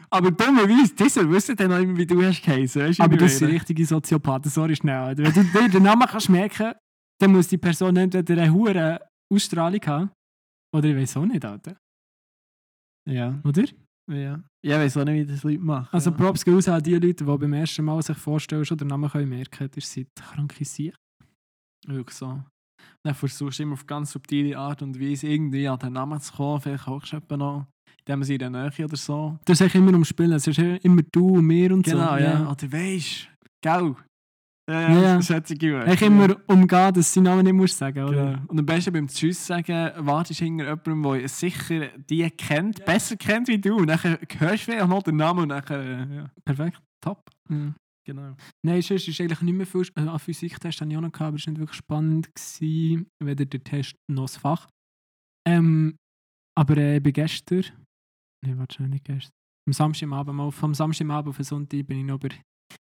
Aber dummerweise, dieser wissen dann noch immer, wie du hast geheißen. Weißt Aber das sind richtige Soziopathen, sorry schnell. Wenn du dir den Namen kannst merken dann muss die Person entweder eine hohe Ausstrahlung haben, oder ich weiß auch nicht, Alter. Ja. Oder? Ja. Ja, ich weiß auch nicht, wie das Leute machen. Also ja. Props gehen raus an die Leute, die beim ersten Mal sich vorstellen, schon den Namen können merken Das sind kranke Sicher. Wirklich so. Dann versuchst du immer auf ganz subtile Art und Weise irgendwie an den Namen zu kommen. Vielleicht du jemanden noch, indem sie in der Nähe oder so. Das ist eigentlich immer umspielen. Es ist immer du und mir und Genau, so. ja. Oder weisst gell? Ja, Ja, ja. ja. Das hat sich gewöhnt. Eigentlich immer umgehen, dass seinen Namen nicht musst sagen oder? Genau. Und am besten beim Tschüss sagen, wartest hinter jemandem, der sicher die kennt, besser kennt wie du. Und dann hörst du vielleicht noch den Namen und dann, äh, ja, Perfekt. top. Ja. Genau. Nein, sonst ist eigentlich nicht mehr viel. Äh, an Physiktest hatte ich auch noch, gehabt, aber es war nicht wirklich spannend. Gewesen, weder der Test noch das Fach. Ähm, aber äh, ich bin gestern. Nein, nicht gestern. Am Samstagabend, mal, vom Samstagabend auf den Sonntag bin ich noch bei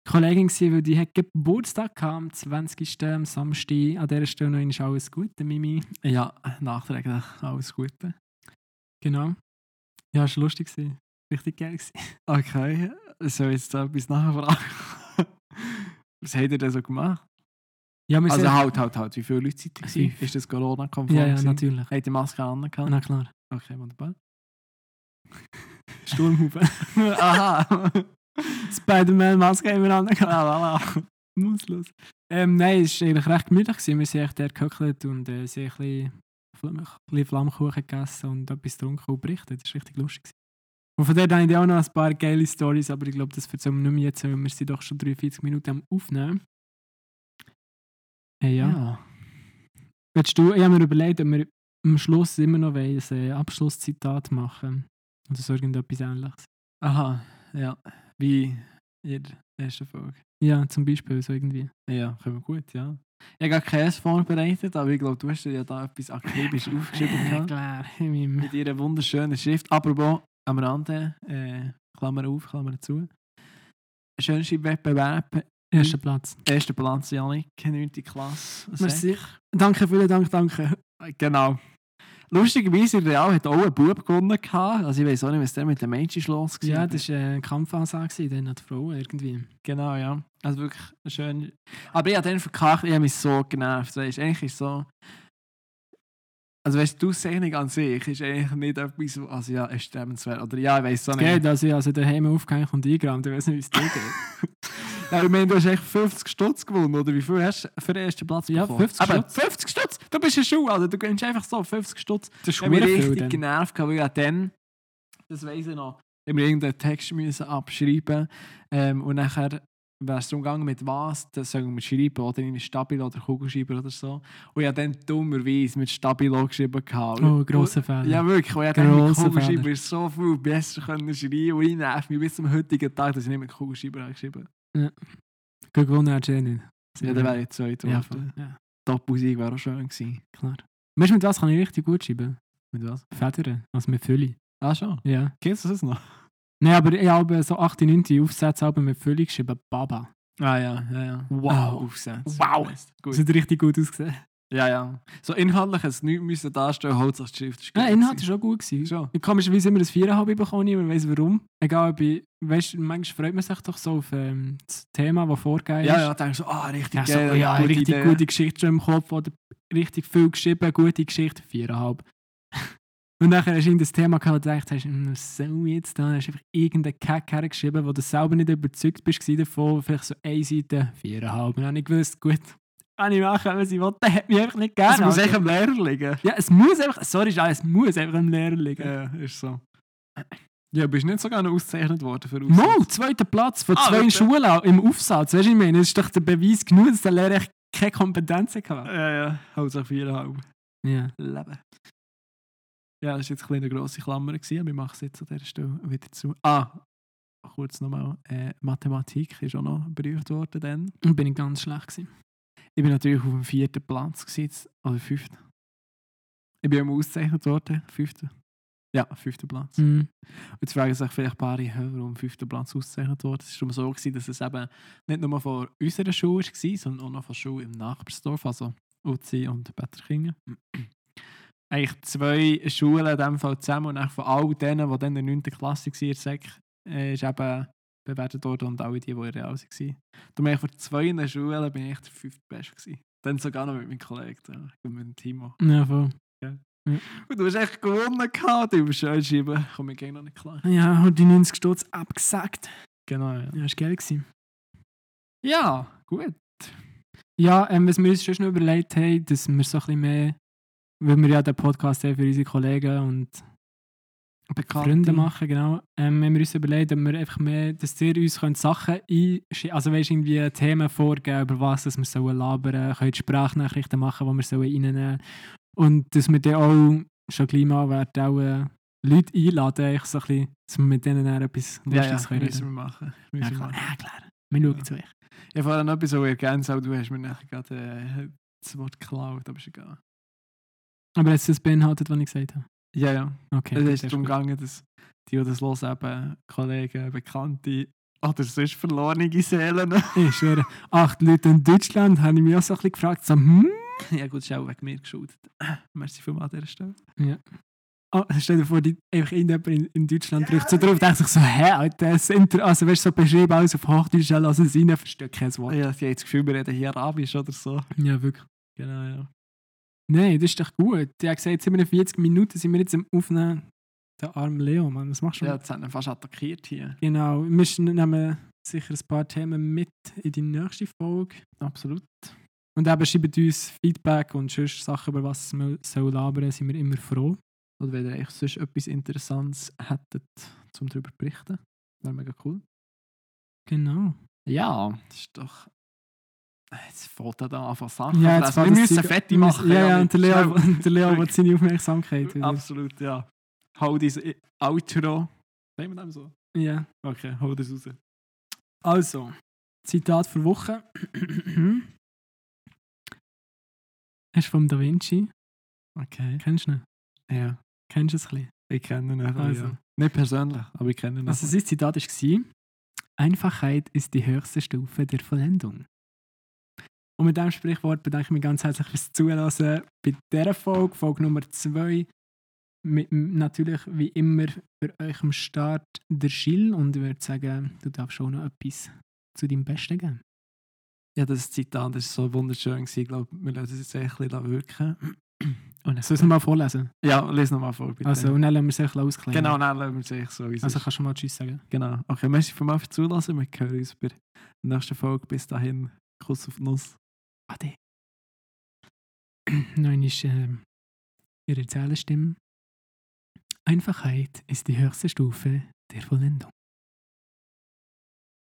Kollegin, gewesen, weil die hat Geburtstag am 20. am Samstag. An dieser Stelle noch einmal alles Gute, Mimi. Ja, nachträglich alles Gute. Genau. Ja, es war lustig. Gewesen. Richtig geil. Gewesen. Okay, soll ich jetzt da etwas nachfragen? [LAUGHS] Was habt ihr denn so gemacht? Ja, Also sind- halt, halt, halt. Wie viele Leute seid ihr? Gewesen? Ist das Corona-konform? Ja, ja, gewesen? natürlich. Habt ihr Maske an? Na klar. Okay, wunderbar. [LAUGHS] Sturmhufe. [LAUGHS] Aha! Spider-Man-Maske haben wir an. Ah, voilà. Nutzlos. Ähm, nein, es war eigentlich recht gemütlich. Gewesen. Wir sind echt dort gehöckelt und äh, sie haben ein bisschen, Fl- ein bisschen Flammkuchen gegessen und etwas getrunken und berichtet. Das war richtig lustig. Gewesen. Und von dort habe ich auch noch ein paar geile Stories, aber ich glaube, das erzählen wir nicht mehr jetzt, weil wir sind doch schon 43 Minuten am Aufnehmen. Hey, ja. Ja. Willst du, ich habe mir überlegt, ob wir am Schluss immer noch ein äh, Abschlusszitat machen. Oder so irgendetwas ähnliches. Aha, ja. Wie in der ersten Folge. Ja, zum Beispiel, so irgendwie. Ja, können wir gut, ja. Ich habe gar keins vorbereitet, aber ich glaube, du hast ja da etwas akribisch [LAUGHS] aufgeschrieben. gehabt. [LAUGHS] klar. Mit ihrer wunderschönen Schrift. Apropos, am Rande, äh, Klammer auf, Klammer zu. Schönste Wettbewerb, Erster Platz. erster Platz, Janik, 9. Klasse. Merci. Danke, vielen Dank, danke. Genau. Lustigerweise, Real hat auch ein Bub gewonnen. Gehabt. Also ich weiß auch nicht, was der mit dem Mädchen los war. Ja, das war eine Kampfansage, gewesen, dann hat die Frau irgendwie. Genau, ja. Also wirklich schön. Aber ich habe dann verkackt, ich habe mich so genervt. Weißt, eigentlich ist so. Also weißt du, die Auszeichnung an sich ist eigentlich nicht etwas, also ja, erstrebenswert. Oder ja, ich weiß so Es nicht. geht, also ich sie daheim aufgehängt und eingerammt, ich weiß nicht, wie es dir geht. [LAUGHS] Ja, ich meine, du hast echt 50 Stutz gewonnen, oder wie viel hast du für den ersten Platz Ja, bekommen? 50 Aber Stutz. 50 Stutz! Du bist ein Schuh, Alter. Du gönnst einfach so 50 Stutz. Das ist Ich mich richtig dann. genervt, weil ich dann, das weiss ich noch, ich mir irgendeinen Text müssen abschreiben ähm, und nachher wäre es darum gegangen, mit was, das sollen wir schreiben, oder in Stabilo oder Kugelschreiber oder so. Und ich habe dann dummerweise mit Stabilo geschrieben. Gehabt. Oh, grosser Fehler. Ja, wirklich. Und ich habe mit Kugelschreiber so viel besser können schreiben und ich nerv mich bis zum heutigen Tag, dass ich nicht mit Kugelschreiber habe geschrieben Gut gewonnen du eh nicht. Ja, dann wäre ich zweit ja, ja, Doppelsieg wäre auch schön gewesen. klar. Weißt du, mit was kann ich richtig gut schreiben? Mit was? Federn, also mit Fülle. Ah, schon. Ja. Kennst du das noch? Nein, aber ich habe so 8, 9 Aufsätze mit Fülle geschrieben. Baba. Ah ja, ja, ja. Wow. Aufsätze. Wow. Gut. Das hat richtig gut ausgesehen. Ja, ja. So inhaltlich es nichts müssen darstellen, Hauptsache die Schrift ist gut Inhalt war schon gut. Gewesen. Schon. Ich komischerweise immer ein 4,5 bekommen, niemand weiß warum. Egal, ob ich, weißt, manchmal freut man sich doch so auf ähm, das Thema, das vorgegeben ist. Ja, ja, denkst du, ah, richtig Ja, so, geil. ja, gute richtig Idee. gute Geschichte schon im Kopf oder richtig viel geschrieben, gute Geschichte, 4,5. [LAUGHS] Und nachher hast du das Thema gehabt und gedacht hast, hm, was soll ich jetzt da? Dann hast einfach irgendeinen Kack hergeschrieben, wo du selber nicht überzeugt bist davon, vielleicht so eine Seite, 4,5. Und dann habe ich gewusst, gut, kann ich machen, was ich will, der hat mich einfach nicht gerne. muss echt am Lehrer liegen. ja, es muss einfach, sorry, es muss einfach im Lehrer liegen. Ja, ist so. Ja, bist nicht sogar noch ausgezeichnet worden für Mo, zweiter Platz von Ah, zwei wirklich? Schulen im Aufsatz. Weißt du, ich meine, das ist doch der Beweis genug, dass der Lehrer echt keine Kompetenzen hatte. Ja, ja. Hauptsache viereinhalb. Ja. Leben. Ja, das war jetzt ein eine grosse Klammer. Gewesen. aber Wir machen es jetzt an dieser Stelle wieder zu. Ah, kurz nochmal. Äh, Mathematik ist auch noch berührt worden dann. Und bin ich ganz schlecht gewesen. Ich bin natürlich auf dem vierten Platz gewesen, jetzt- oder fünften. Ich bin immer ausgezeichnet worden, fünften. Ja, fünfter Platz. Mhm. Jetzt fragen sich vielleicht ein paar, warum fünfter Platz ausgezeichnet wurde. Es war so, gewesen, dass es eben nicht nur von unserer Schule war, sondern auch noch von Schule im Nachbarsdorf, also Uzi und Betterkingen. [CLEARS THROAT] Eigentlich zwei Schulen in dem Fall zusammen und von all denen, die dann in der 9. Klasse waren, äh, ist eben bewertet worden und alle die, die in der Real waren. Darum eigentlich von zwei Schulen bin ich der fünfte Beste gewesen. Dann sogar noch mit meinem Kollegen, ja, mit dem Timo. Ja, voll. Und du hast echt gewonnen gehabt, du bist schön schieben. Komm, ich gehe noch nicht klar. Ja, und die 90 Stutz abgesagt. Genau, ja. Ja, war geil. Gewesen. Ja, gut. Ja, ähm, was wir uns schon überlegt haben, dass wir so ein bisschen mehr, weil wir ja den Podcast haben für unsere Kollegen und Bekannte. Freunde machen, genau, ähm, haben wir uns überlegt, ob wir einfach mehr, dass ihr uns könnt Sachen einschicken also weißt, irgendwie Themen vorgeben, über was dass wir sollen labern, könnt Sprachnachrichten machen, die wir sollen reinnehmen und dass wir dann auch schon gleich mal werden, auch äh, Leute einladen, eigentlich so ein bisschen, dass wir mit denen dann etwas Ja, ja, Lustiges können müssen wir machen. Ja, Müssen wir klar. machen. ja, klar. Wir schauen Ja. zu euch. Ich vorhin noch etwas so ergänzt, aber du hast mir nachher gerade äh, das Wort geklaut, aber ist egal. Aber jetzt das beinhaltet, was ich gesagt habe. Ja, ja. Okay. es ist das darum gegangen, dass die, die das hören, eben Kollegen, Bekannte oder sonst verlorene Seelen. [LAUGHS] Ich schwöre, acht Leute in Deutschland habe ich mich auch so ein bisschen gefragt, so, hm? [LAUGHS] ja gut, ist auch wegen mir geschuldet. [CLEARS THROAT] Merci vielmals an dieser Stelle. Oh, stell dir vor, die, einfach irgendjemand in, in Deutschland drückt so drauf und denkt sich so, hä, Alter, das Inter also weißt du, so beschrieben, alles auf Hochdeutsch, lass es rein, verstehe kein Wort. Ja, sie haben das Gefühl, wir reden hier Arabisch oder so. Ja, wirklich. Genau, ja. Nein, das ist doch gut. Die hat gesagt, 47 Minuten sind wir jetzt am Aufnehmen. Der arme Leo, Mann, was machst du? Ja, jetzt haben wir fast attackiert hier. Genau, wir müssen- nehmen sicher ein paar Themen mit in die nächste Folge. Absolut. Und eben schreibt uns Feedback und sonst Sachen, über was wir soll labern, sind wir immer froh. Oder wenn ihr eigentlich sonst etwas Interessantes hättet, um darüber zu berichten. Wäre mega cool. Genau. Ja, das ist doch. Jetzt fällt er da von Sachen. Ja, jetzt wir müssen das müssen- machen. Ja, ja, und der Leo, [LAUGHS] der Leo will seine Aufmerksamkeit. wieder. Absolut, ja. Hau dieses Outro. Sagen wir dem so? Ja. Okay, hau das raus. Also, Zitat für Woche. [CLEARS THROAT] ist vom Da Vinci. Okay. Kennst du ihn? Ja, Kennst du es ein bisschen? ich kenne ihn. Also. Also. Ja. Nicht persönlich, aber ich kenne ihn. Also, sein Zitat war: Einfachheit ist die höchste Stufe der Vollendung. Und mit diesem Sprichwort bedanke ich mich ganz herzlich fürs Zuhören bei dieser Folge, Folge Nummer 2. Mit, natürlich wie immer für euch am Start der Schill und ich würde sagen, du darfst schon noch etwas zu deinem Besten geben. ja, das Zitat das war so wunderschön. gewesen. Ich glaube, wir lassen es jetzt ein bisschen wirken. [CLEARS THROAT] Und Soll ich es mal vorlesen? ja, lese nochmal vor, bitte. Also, und dann lassen wir es ein bisschen ausklären. genau, dann lassen wir es so. Also kannst du mal Tschüss sagen. Genau. Okay, merci vielmals fürs Zulassen. Wir hören uns bei der nächsten Folge. Bis dahin, Kuss auf Nuss. Ade. Nein, ist ähm, ihre Zählenstimme. Einfachheit ist die höchste Stufe der Vollendung.